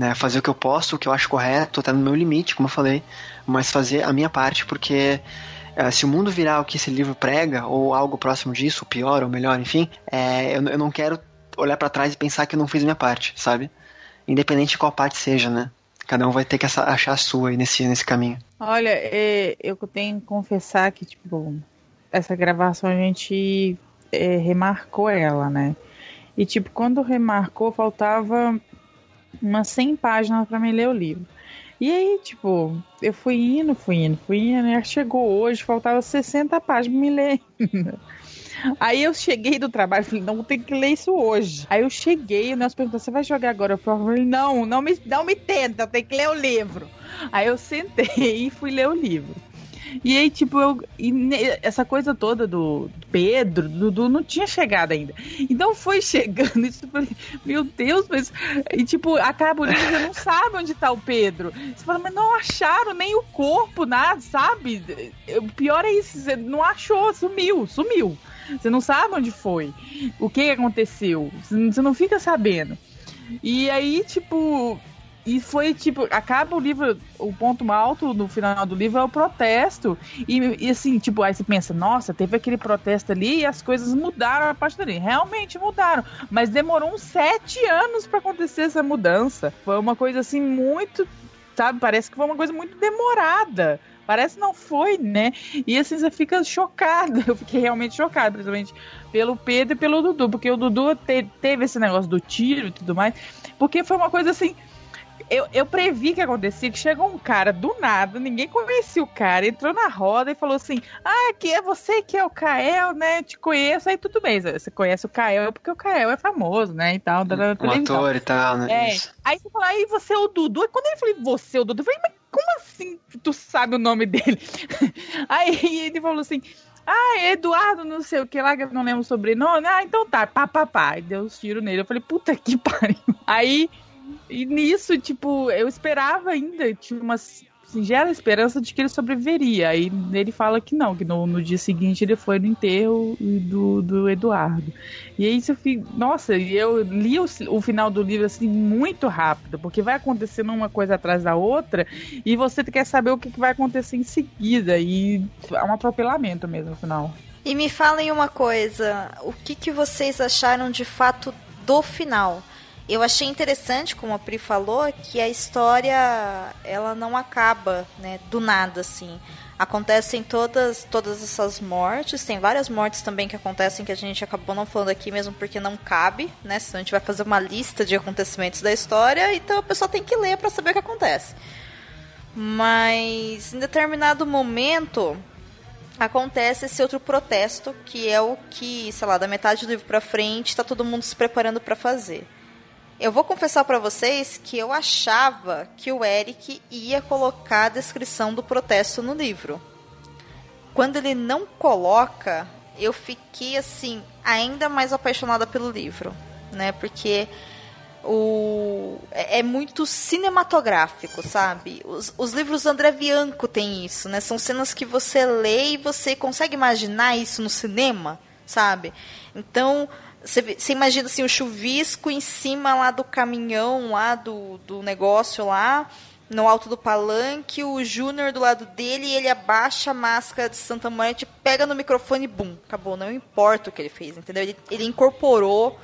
Né, fazer o que eu posso, o que eu acho correto, tá no meu limite, como eu falei, mas fazer a minha parte, porque é, se o mundo virar o que esse livro prega, ou algo próximo disso, pior ou melhor, enfim, é, eu, eu não quero olhar para trás e pensar que eu não fiz a minha parte, sabe? Independente de qual parte seja, né? Cada um vai ter que achar a sua aí nesse, nesse caminho. Olha, é, eu tenho que confessar que, tipo, essa gravação a gente é, remarcou ela, né? E, tipo, quando remarcou, faltava umas 100 páginas para me ler o livro. E aí, tipo, eu fui indo, fui indo, fui indo, e chegou hoje, faltava 60 páginas pra me ler ainda. Aí eu cheguei do trabalho, falei, não, ter que ler isso hoje. Aí eu cheguei, o Nelson perguntou, você vai jogar agora? Eu falei, não, não me, não me tenta, eu tenho que ler o livro. Aí eu sentei [laughs] e fui ler o livro. E aí, tipo, eu, essa coisa toda do Pedro, do Dudu, não tinha chegado ainda. Então foi [laughs] chegando, e tipo, meu Deus, mas. E tipo, livro você não [laughs] sabe onde tá o Pedro. Você fala, mas não acharam nem o corpo, nada, sabe? O pior é isso, você não achou, sumiu, sumiu. Você não sabe onde foi, o que aconteceu, você não fica sabendo. E aí, tipo, e foi tipo, acaba o livro, o ponto alto no final do livro é o protesto. E, e, assim, tipo, aí você pensa, nossa, teve aquele protesto ali e as coisas mudaram a partir dali. Realmente mudaram. Mas demorou uns sete anos para acontecer essa mudança. Foi uma coisa assim muito. Sabe, parece que foi uma coisa muito demorada. Parece não foi, né? E assim você fica chocado. [laughs] Eu fiquei realmente chocado, principalmente pelo Pedro e pelo Dudu, porque o Dudu te, teve esse negócio do tiro e tudo mais. Porque foi uma coisa assim. Eu, eu previ que acontecia, que chegou um cara do nada, ninguém conhecia o cara, entrou na roda e falou assim: Ah, que é você que é o Kael, né? Te conheço, aí tudo bem. Você conhece o Kael porque o Kael é famoso, né? E tal, da, da um ator e tal, né? É. Aí você fala, aí você é o Dudu. Aí quando ele falou, você é o Dudu, eu falei, mas como assim tu sabe o nome dele? [laughs] Aí ele falou assim. Ah, Eduardo, não sei o que lá, que eu não lembro o sobrenome. Ah, então tá, pá, pá, pá. E deu uns tiros nele. Eu falei, puta que [laughs] pariu. Aí, e nisso, tipo, eu esperava ainda, tinha umas singela esperança de que ele sobreviveria. Aí ele fala que não, que no, no dia seguinte ele foi no enterro do, do Eduardo. E aí eu fico, nossa, eu li o, o, final do livro assim muito rápido, porque vai acontecendo uma coisa atrás da outra e você quer saber o que, que vai acontecer em seguida. E é um atropelamento mesmo no final. E me falem uma coisa, o que, que vocês acharam de fato do final? Eu achei interessante, como a Pri falou, que a história ela não acaba, né, do nada assim. Acontecem todas todas essas mortes, tem várias mortes também que acontecem que a gente acabou não falando aqui mesmo porque não cabe, né? Senão a gente vai fazer uma lista de acontecimentos da história, então a pessoa tem que ler para saber o que acontece. Mas em determinado momento acontece esse outro protesto, que é o que, sei lá, da metade do livro para frente, está todo mundo se preparando para fazer. Eu vou confessar para vocês que eu achava que o Eric ia colocar a descrição do protesto no livro. Quando ele não coloca, eu fiquei assim ainda mais apaixonada pelo livro, né? Porque o é, é muito cinematográfico, sabe? Os, os livros do André Bianco têm isso, né? São cenas que você lê e você consegue imaginar isso no cinema, sabe? Então, você, imagina assim, o chuvisco em cima lá do caminhão, lá do, do negócio lá, no alto do palanque, o Júnior do lado dele, e ele abaixa a máscara de Santa Mônica, pega no microfone e bum, acabou. Não importa o que ele fez, entendeu? Ele, ele incorporou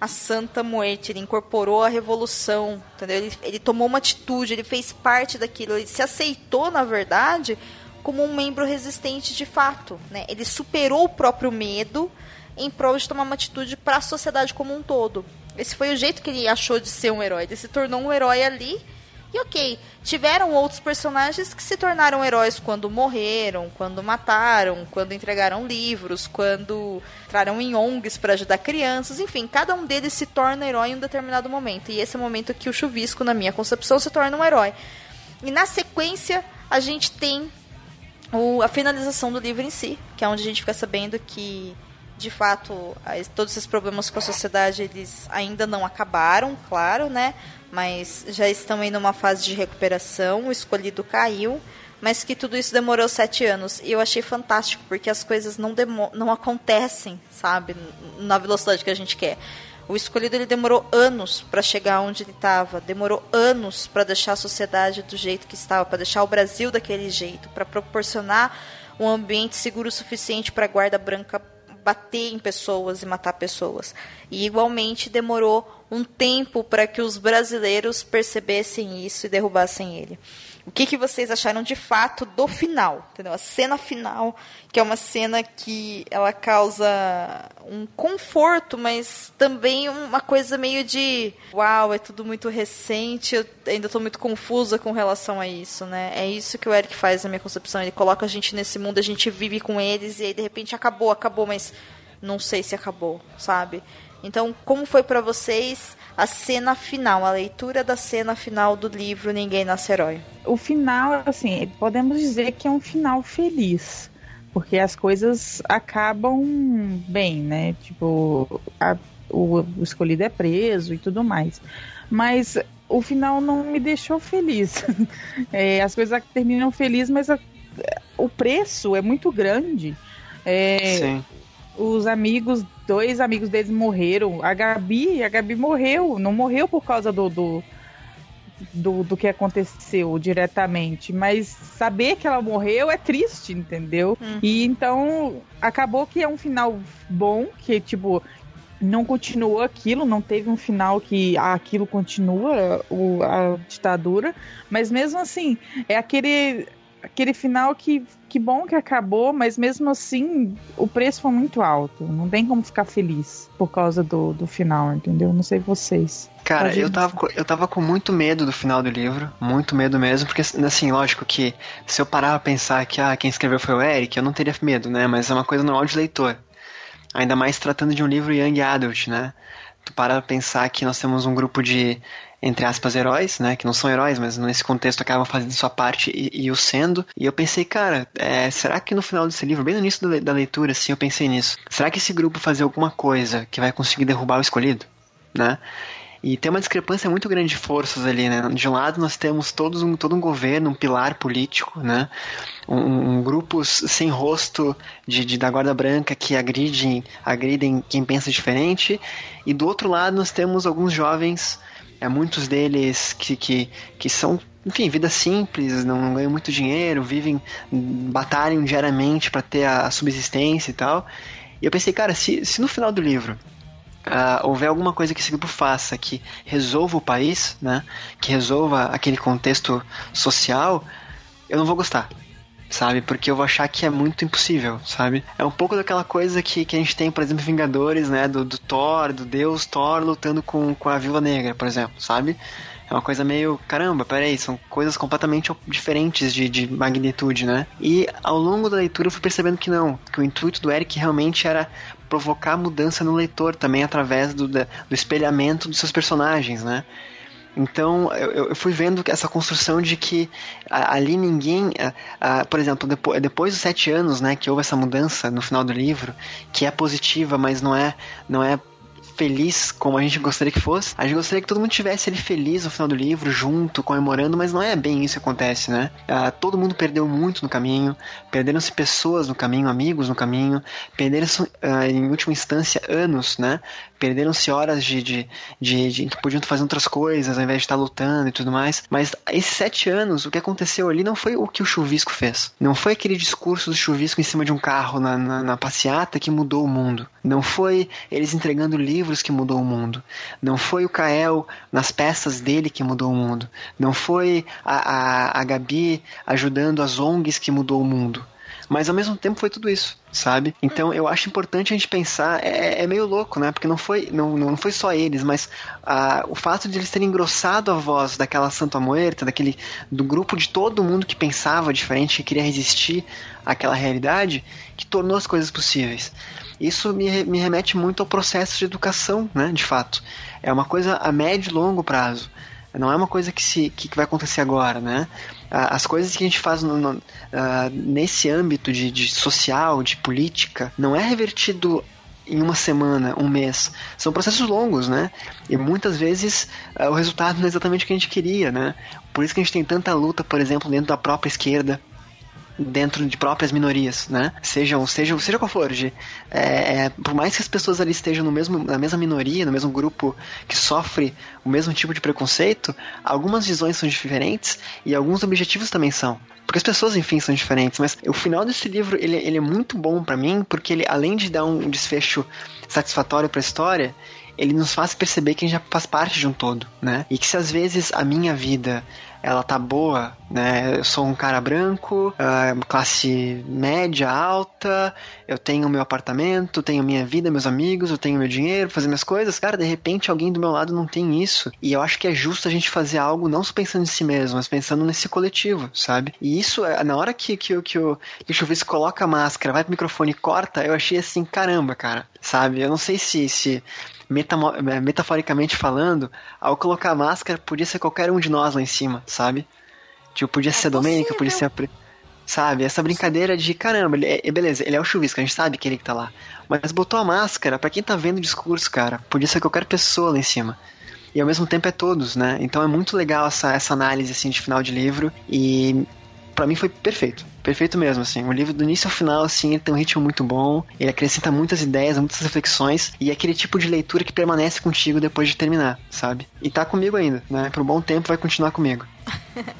a Santa Muerte, ele incorporou a revolução, entendeu? Ele, ele tomou uma atitude, ele fez parte daquilo, ele se aceitou, na verdade, como um membro resistente de fato, né? Ele superou o próprio medo em prol de tomar uma atitude para a sociedade como um todo. Esse foi o jeito que ele achou de ser um herói. Ele se tornou um herói ali. E ok, tiveram outros personagens que se tornaram heróis quando morreram, quando mataram, quando entregaram livros, quando entraram em ONGs para ajudar crianças, enfim, cada um deles se torna herói em um determinado momento. E esse é o momento que o Chuvisco, na minha concepção, se torna um herói. E na sequência, a gente tem o, a finalização do livro em si, que é onde a gente fica sabendo que de fato, todos esses problemas com a sociedade eles ainda não acabaram, claro, né? Mas já estão aí numa fase de recuperação. O escolhido caiu, mas que tudo isso demorou sete anos. E eu achei fantástico, porque as coisas não, não acontecem, sabe? Na velocidade que a gente quer. O escolhido ele demorou anos para chegar onde ele estava, demorou anos para deixar a sociedade do jeito que estava, para deixar o Brasil daquele jeito, para proporcionar um ambiente seguro suficiente para a guarda branca bater em pessoas e matar pessoas. E igualmente demorou um tempo para que os brasileiros percebessem isso e derrubassem ele. O que, que vocês acharam de fato do final? Entendeu? A cena final, que é uma cena que ela causa um conforto, mas também uma coisa meio de uau, é tudo muito recente, eu ainda estou muito confusa com relação a isso, né? É isso que o Eric faz na minha concepção. Ele coloca a gente nesse mundo, a gente vive com eles e aí de repente acabou, acabou, mas não sei se acabou, sabe? Então, como foi para vocês a cena final, a leitura da cena final do livro Ninguém Nasce Herói? O final, assim, podemos dizer que é um final feliz. Porque as coisas acabam bem, né? Tipo, a, o, o escolhido é preso e tudo mais. Mas o final não me deixou feliz. [laughs] É, as coisas terminam felizes, mas a, o preço é muito grande. É, Sim os amigos, dois amigos deles morreram. A Gabi, a Gabi morreu, não morreu por causa do, do, do, do que aconteceu diretamente, mas saber que ela morreu é triste, entendeu? Uhum. E então acabou que é um final bom, que tipo não continuou aquilo, não teve um final que aquilo continua o, a ditadura, mas mesmo assim é aquele aquele final que, que bom que acabou, mas mesmo assim o preço foi muito alto. Não tem como ficar feliz por causa do, do final, entendeu? Não sei vocês. Cara, eu tava, eu tava com muito medo do final do livro, muito medo mesmo, porque assim, lógico que se eu parar pra pensar que ah, quem escreveu foi o Eric, eu não teria medo, né? Mas é uma coisa normal de leitor. Ainda mais tratando de um livro young adult, né? Tu para pra pensar que nós temos um grupo de entre aspas, heróis, né? Que não são heróis, mas nesse contexto acabam fazendo sua parte e, e o sendo. E eu pensei, cara, é, será que no final desse livro, bem no início da leitura, assim, eu pensei nisso. Será que esse grupo fazer alguma coisa que vai conseguir derrubar o escolhido? Né? E tem uma discrepância muito grande de forças ali, né? De um lado nós temos todos um, todo um governo, um pilar político, né? Um, um grupos sem rosto de, de, da guarda branca que agridem, agridem quem pensa diferente. E do outro lado nós temos alguns jovens é, muitos deles que, que, que são, enfim, vida simples, não ganham muito dinheiro, vivem, batalham diariamente para ter a, subsistência e tal. E eu pensei, cara, se, se no final do livro uh, houver alguma coisa que esse grupo faça que resolva o país, né, que resolva aquele contexto social, eu não vou gostar sabe? Porque eu vou achar que é muito impossível, sabe? É um pouco daquela coisa que, que a gente tem, por exemplo, Vingadores, né? Do, do Thor, do Deus Thor lutando com, com a Viúva Negra, por exemplo, sabe? É uma coisa meio, caramba, peraí, são coisas completamente diferentes de, de magnitude, né? E ao longo da leitura eu fui percebendo que não, que o intuito do Eric realmente era provocar mudança no leitor também através do, do espelhamento dos seus personagens, né? Então eu, eu, fui vendo essa construção de que ali ninguém, por exemplo, depois, depois dos sete anos, né, que houve essa mudança no final do livro, que é positiva, mas não é, não é feliz como a gente gostaria que fosse. A gente gostaria que todo mundo tivesse ele feliz no final do livro, junto, comemorando, mas não é bem isso que acontece, né? Ah, todo mundo perdeu muito no caminho, perderam-se pessoas no caminho, amigos no caminho, perderam-se, ah, em última instância, anos, né? Perderam-se horas de, de, de, de, que podiam fazer outras coisas ao invés de estar lutando e tudo mais. Mas esses sete anos, o que aconteceu ali não foi o que o Chuvisco fez. Não foi aquele discurso do Chuvisco em cima de um carro na, na, na passeata que mudou o mundo. Não foi eles entregando livros livros que mudou o mundo. Não foi o Kael nas peças dele que mudou o mundo. Não foi a, a, a Gabi ajudando as ONGs que mudou o mundo. Mas ao mesmo tempo foi tudo isso, sabe? Então eu acho importante a gente pensar, é, é meio louco, né? Porque não foi, não, não foi só eles, mas ah, o fato de eles terem engrossado a voz daquela Santa Muerta, daquele, do grupo de todo mundo que pensava diferente, que queria resistir àquela realidade, tornou as coisas possíveis. Isso me, me remete muito ao processo de educação, né? De fato. É uma coisa a médio e longo prazo. Não é uma coisa que, se, que vai acontecer agora, né? As coisas que a gente faz no, no, uh, nesse âmbito de, de social, de política, não é revertido em uma semana, um mês. São processos longos, né? E muitas vezes uh, o resultado não é exatamente o que a gente queria, né? Por isso que a gente tem tanta luta, por exemplo, dentro da própria esquerda, dentro de próprias minorias, né? Sejam, seja, seja qual for, de, é, é, por mais que as pessoas ali estejam no mesmo, na mesma minoria, no mesmo grupo que sofre o mesmo tipo de preconceito, algumas visões são diferentes e alguns objetivos também são. Porque as pessoas, enfim, são diferentes, mas o final desse livro ele, ele é muito bom para mim, porque ele, além de dar um desfecho satisfatório para a história, ele nos faz perceber que a gente já faz parte de um todo, né? E que se às vezes a minha vida ela tá boa, né? Eu sou um cara branco, uh, classe média, alta, eu tenho meu apartamento, tenho minha vida, meus amigos, eu tenho meu dinheiro, fazer minhas coisas. Cara, de repente alguém do meu lado não tem isso. E eu acho que é justo a gente fazer algo não só pensando em si mesmo, mas pensando nesse coletivo, sabe? E isso, é, na hora que, que, que, o, que o Chuvisco coloca a máscara, vai pro microfone e corta, eu achei assim, caramba, cara, sabe? Eu não sei se, se metaforicamente falando, ao colocar a máscara, podia ser qualquer um de nós lá em cima, sabe? Tipo, podia é ser a Domênica, podia ser a. Sabe? Essa brincadeira de caramba, ele é, beleza, ele é o chuvisco, a gente sabe que ele que tá lá. Mas botou a máscara, para quem tá vendo o discurso, cara, podia ser qualquer pessoa lá em cima. E ao mesmo tempo é todos, né? Então é muito legal essa, essa análise assim de final de livro. E para mim foi perfeito. Perfeito mesmo, assim. O livro do início ao final, assim, ele tem um ritmo muito bom, ele acrescenta muitas ideias, muitas reflexões, e é aquele tipo de leitura que permanece contigo depois de terminar, sabe? E tá comigo ainda, né? Por um bom tempo vai continuar comigo. [laughs]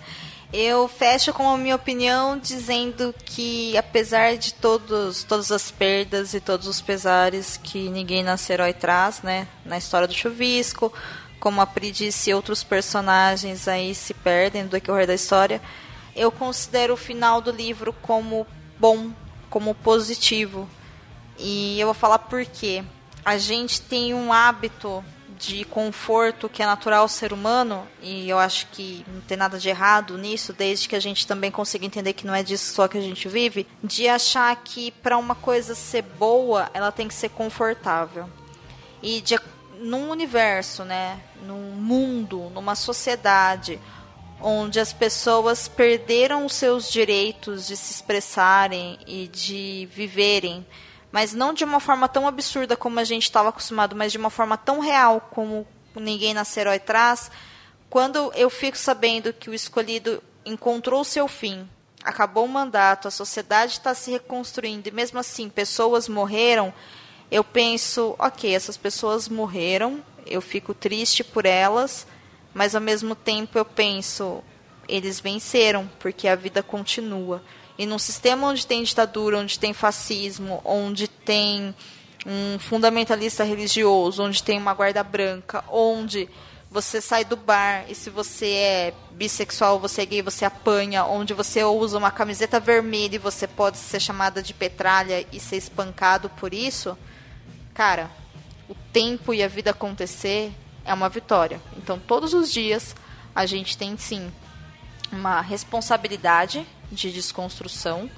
Eu fecho com a minha opinião dizendo que apesar de todos, todas as perdas e todos os pesares que ninguém nasce herói traz, né, na história do chuvisco, como a Pri disse, outros personagens aí se perdem do decorrer da história, eu considero o final do livro como bom, como positivo. E eu vou falar por quê. A gente tem um hábito de conforto que é natural ao ser humano, e eu acho que não tem nada de errado nisso, desde que a gente também consiga entender que não é disso só que a gente vive, de achar que para uma coisa ser boa, ela tem que ser confortável. E de, num universo, né, num mundo, numa sociedade onde as pessoas perderam os seus direitos de se expressarem e de viverem, mas não de uma forma tão absurda como a gente estava acostumado, mas de uma forma tão real como ninguém nascerá e traz. Quando eu fico sabendo que o escolhido encontrou o seu fim, acabou o mandato, a sociedade está se reconstruindo e mesmo assim pessoas morreram, eu penso, ok, essas pessoas morreram, eu fico triste por elas mas ao mesmo tempo eu penso, eles venceram, porque a vida continua. E num sistema onde tem ditadura, onde tem fascismo, onde tem um fundamentalista religioso, onde tem uma guarda branca, onde você sai do bar e se você é bissexual, você é gay, você apanha, onde você usa uma camiseta vermelha e você pode ser chamada de petralha e ser espancado por isso, cara, o tempo e a vida acontecer é uma vitória. Então, todos os dias a gente tem sim uma responsabilidade de desconstrução.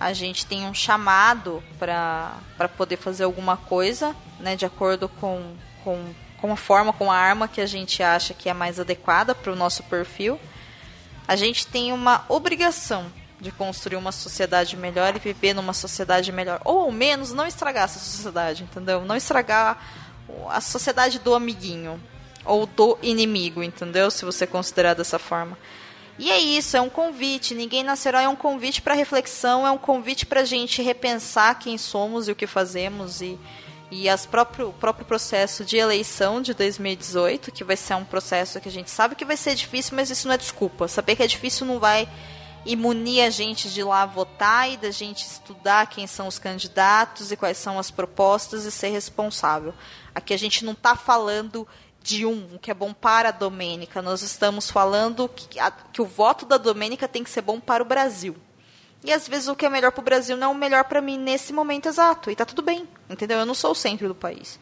A gente tem um chamado para poder fazer alguma coisa, né, de acordo com, com, com a forma, com a arma que a gente acha que é mais adequada para o nosso perfil. A gente tem uma obrigação de construir uma sociedade melhor e viver numa sociedade melhor. Ou ao menos não estragar essa sociedade, entendeu? Não estragar a sociedade do amiguinho ou do inimigo, entendeu? Se você considerar dessa forma. E é isso, é um convite. Ninguém nascerá é um convite para reflexão, é um convite para a gente repensar quem somos e o que fazemos e e as próprio, o próprio processo de eleição de 2018, que vai ser um processo que a gente sabe que vai ser difícil, mas isso não é desculpa. Saber que é difícil não vai e munir a gente de ir lá votar e da gente estudar quem são os candidatos e quais são as propostas e ser responsável. Aqui a gente não está falando de um, que é bom para a Domênica. Nós estamos falando que, a, que o voto da Domênica tem que ser bom para o Brasil. E às vezes o que é melhor para o Brasil não é o melhor para mim nesse momento exato. E tá tudo bem, entendeu? Eu não sou o centro do país.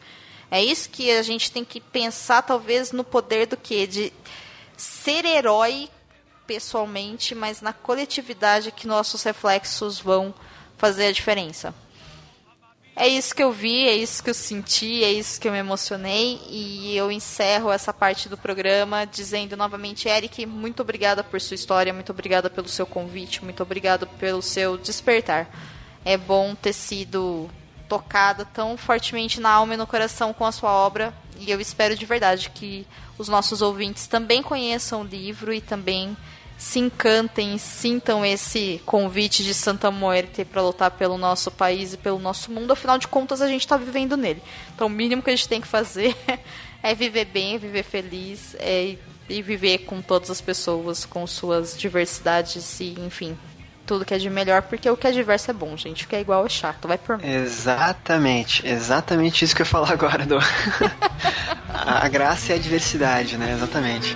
É isso que a gente tem que pensar, talvez, no poder do que? De ser herói pessoalmente, mas na coletividade que nossos reflexos vão fazer a diferença. É isso que eu vi, é isso que eu senti, é isso que eu me emocionei e eu encerro essa parte do programa dizendo novamente, Eric, muito obrigada por sua história, muito obrigada pelo seu convite, muito obrigada pelo seu despertar. É bom ter sido tocada tão fortemente na alma e no coração com a sua obra e eu espero de verdade que os nossos ouvintes também conheçam o livro e também se encantem, sintam esse convite de Santa Muerte para lutar pelo nosso país e pelo nosso mundo. Afinal de contas, a gente está vivendo nele. Então, o mínimo que a gente tem que fazer [laughs] é viver bem, é viver feliz é, e viver com todas as pessoas, com suas diversidades e, enfim, tudo que é de melhor, porque o que é diverso é bom, gente. O que é igual é chato, vai por mim. Exatamente, exatamente isso que eu falar agora, do... [laughs] a graça é a diversidade, né? Exatamente.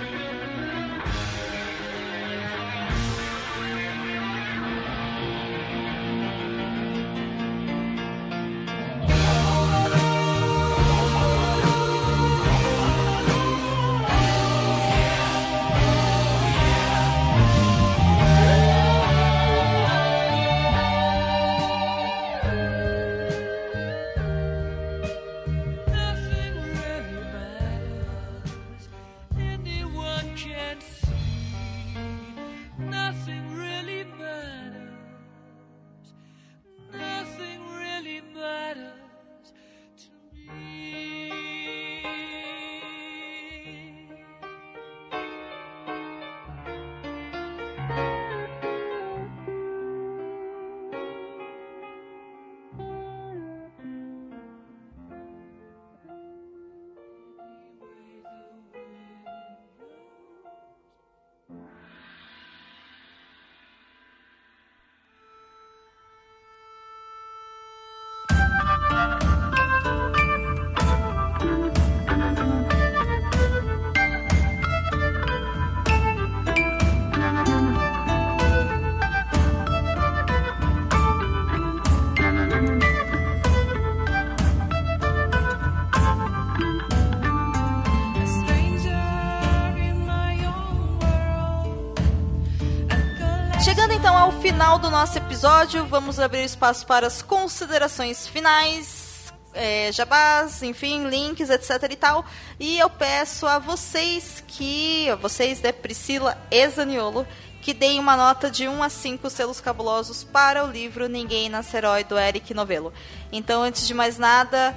Final do nosso episódio, vamos abrir espaço para as considerações finais, é, jabás, enfim, links, etc e tal. E eu peço a vocês que, a vocês, né, Priscila e Zaniolo, que deem uma nota de 1 a 5 selos cabulosos para o livro Ninguém Nasce Herói, do Eric Novello. Então, antes de mais nada,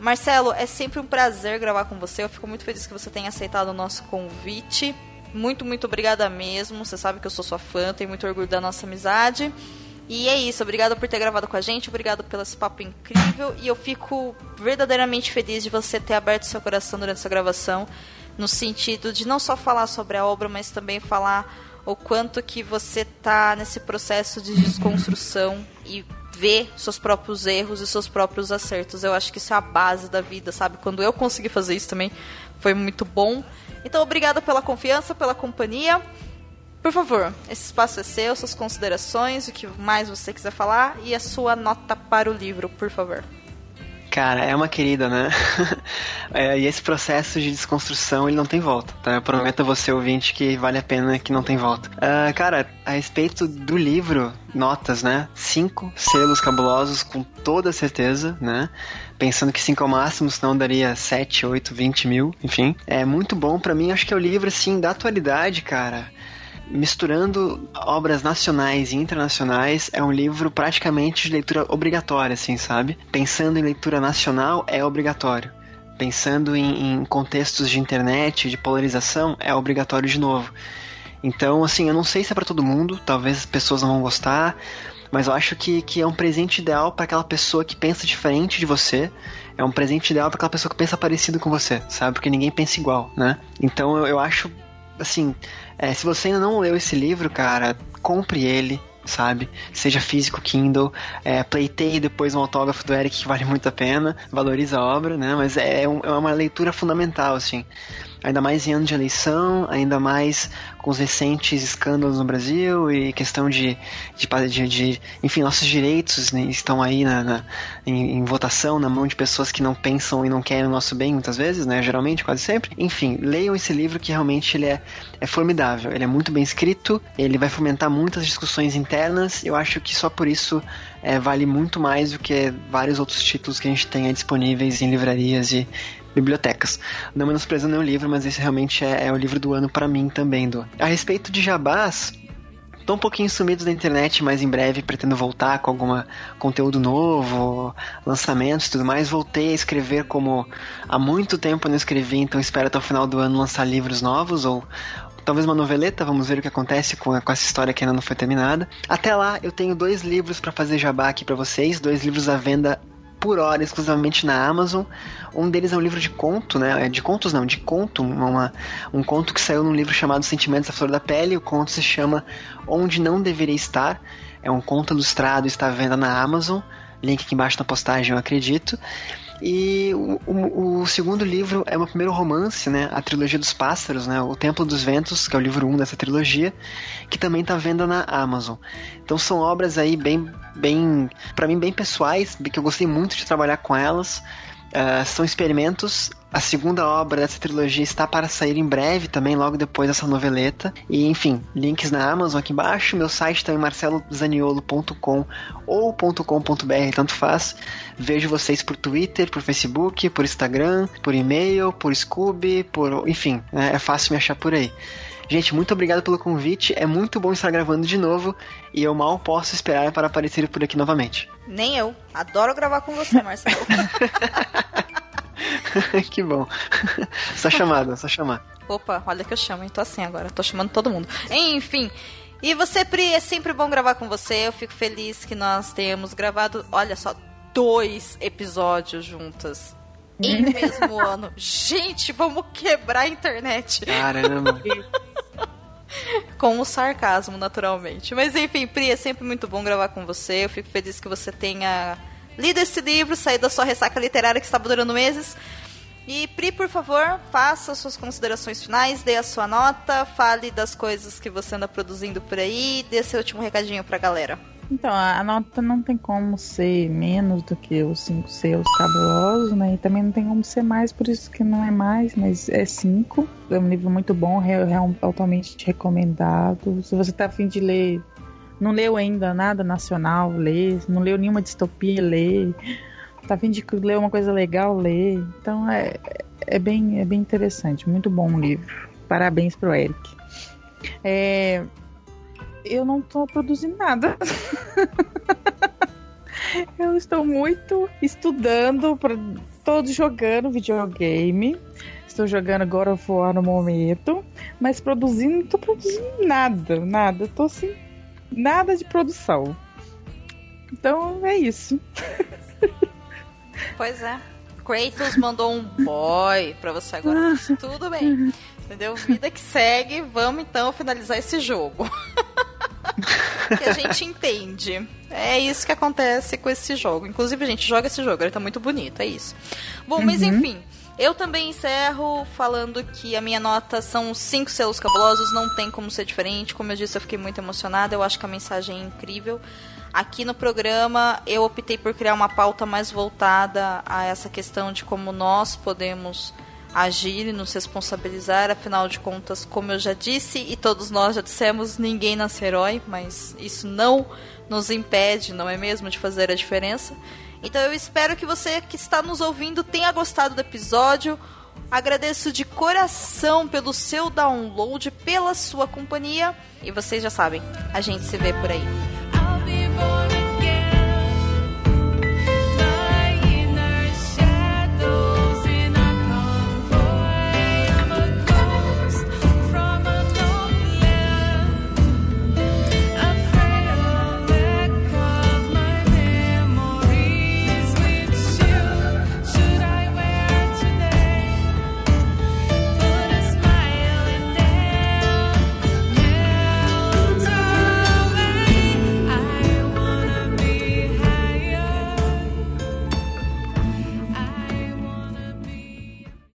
Marcelo, é sempre um prazer gravar com você. Eu fico muito feliz que você tenha aceitado o nosso convite. Muito, muito obrigada mesmo. Você sabe que eu sou sua fã, tenho muito orgulho da nossa amizade. E é isso, obrigada por ter gravado com a gente, obrigado pelo esse papo incrível. E eu fico verdadeiramente feliz de você ter aberto seu coração durante essa gravação, no sentido de não só falar sobre a obra, mas também falar o quanto que você tá nesse processo de desconstrução e ver seus próprios erros e seus próprios acertos. Eu acho que isso é a base da vida, sabe? Quando eu consegui fazer isso também, foi muito bom. Então, obrigada pela confiança, pela companhia. Por favor, esse espaço é seu, suas considerações, o que mais você quiser falar e a sua nota para o livro, por favor. Cara, é uma querida, né? [laughs] é, e esse processo de desconstrução, ele não tem volta, tá? Eu prometo a você, ouvinte, que vale a pena que não tem volta. Uh, cara, a respeito do livro, notas, né? Cinco selos cabulosos, com toda certeza, né? Pensando que cinco ao máximo, senão daria sete, oito, vinte mil, enfim. É muito bom para mim, acho que é o livro, assim, da atualidade, cara misturando obras nacionais e internacionais, é um livro praticamente de leitura obrigatória, assim, sabe? Pensando em leitura nacional, é obrigatório. Pensando em, em contextos de internet, de polarização, é obrigatório de novo. Então, assim, eu não sei se é para todo mundo, talvez as pessoas não vão gostar, mas eu acho que, que é um presente ideal para aquela pessoa que pensa diferente de você. É um presente ideal para aquela pessoa que pensa parecido com você, sabe? Porque ninguém pensa igual, né? Então eu, eu acho assim, É, se você ainda não leu esse livro, cara, compre ele, sabe? Seja físico, Kindle, é, pleiteie depois um autógrafo do Eric que vale muito a pena, valoriza a obra, né? Mas é, um, é uma leitura fundamental, assim ainda mais em ano de eleição, ainda mais com os recentes escândalos no Brasil e questão de, de, de, de enfim, nossos direitos né, estão aí na, na em, em, votação na mão de pessoas que não pensam e não querem o nosso bem muitas vezes, né, geralmente, quase sempre. Enfim, leiam esse livro que realmente ele é, é formidável, ele é muito bem escrito, ele vai fomentar muitas discussões internas, eu acho que só por isso é, vale muito mais do que vários outros títulos que a gente tem disponíveis em livrarias e bibliotecas. Não menosprezando o livro, mas esse realmente é, é o livro do ano para mim também. Do. A respeito de jabás, Tô um pouquinho sumido da internet, mas em breve pretendo voltar com algum conteúdo novo, lançamentos e tudo mais. Voltei a escrever como há muito tempo não escrevi, então espero até o final do ano lançar livros novos ou talvez uma noveleta. Vamos ver o que acontece com, com essa história que ainda não foi terminada. Até lá, eu tenho dois livros para fazer jabá aqui para vocês, dois livros à venda por hora exclusivamente na Amazon. Um deles é um livro de conto, né? É de contos não, de conto, uma, um conto que saiu num livro chamado Sentimentos à Flor da Pele. O conto se chama Onde Não Deveria Estar. É um conto ilustrado, está à venda na Amazon. Link aqui embaixo na postagem, eu acredito. E o, o, o, segundo livro é meu primeiro romance, né? A trilogia dos pássaros, né? O Templo dos Ventos, que é o livro 1 um dessa trilogia, que também está vendo na Amazon. Então são obras aí bem, bem, para mim bem pessoais, que eu gostei muito de trabalhar com elas. Uh, são experimentos. A segunda obra dessa trilogia está para sair em breve também, logo depois dessa noveleta. E enfim, links na Amazon aqui embaixo. Meu site também marcelozaniolo.com ou .com.br, tanto faz. Vejo vocês por Twitter, por Facebook, por Instagram, por e-mail, por Scooby, por. enfim, é, é fácil me achar por aí. Gente, muito obrigado pelo convite. É muito bom estar gravando de novo e eu mal posso esperar para aparecer por aqui novamente. Nem eu. Adoro gravar com você, Marcelo. [laughs] [laughs] que bom. [laughs] Só chamada, só chamar. Opa, olha que eu chamo, hein? Tô assim agora, tô chamando todo mundo. Enfim. E você, Pri, é sempre bom gravar com você. Eu fico feliz que nós tenhamos gravado, olha só, dois episódios juntas em [laughs] mesmo ano. Gente, vamos quebrar a internet. Caramba. com o sarcasmo, naturalmente. Mas enfim, Pri, é sempre muito bom gravar com você. Eu fico feliz que você tenha lido esse livro, saído da sua ressaca literária que estava durando meses. E Pri, por favor, faça suas considerações finais, dê a sua nota, fale das coisas que você anda produzindo por aí, dê seu último recadinho pra galera. Então, a nota não tem como ser menos do que os 5 seus cabulosos, né? E também não tem como ser mais, por isso que não é mais, mas é 5. É um livro muito bom, é, é altamente recomendado. Se você tá afim de ler, não leu ainda nada nacional, lê. Não leu nenhuma distopia, lê. Tá afim de ler uma coisa legal, lê. Então é, é, bem, é bem interessante, muito bom o livro. Parabéns pro Eric. É, eu não estou produzindo nada. [laughs] eu estou muito estudando, todo jogando videogame. Estou jogando agora of War no momento, mas produzindo, não estou produzindo nada, nada. Estou assim, nada de produção. Então é isso. Pois é. Kratos mandou um boy pra você agora. Tudo bem. Entendeu? Vida que segue. Vamos então finalizar esse jogo. que a gente entende. É isso que acontece com esse jogo. Inclusive, a gente joga esse jogo, ele tá muito bonito, é isso. Bom, uhum. mas enfim. Eu também encerro falando que a minha nota são cinco selos cabulosos, não tem como ser diferente. Como eu disse, eu fiquei muito emocionada, eu acho que a mensagem é incrível. Aqui no programa, eu optei por criar uma pauta mais voltada a essa questão de como nós podemos agir e nos responsabilizar. Afinal de contas, como eu já disse e todos nós já dissemos, ninguém nasce herói, mas isso não nos impede, não é mesmo, de fazer a diferença. Então eu espero que você que está nos ouvindo tenha gostado do episódio. Agradeço de coração pelo seu download, pela sua companhia. E vocês já sabem, a gente se vê por aí.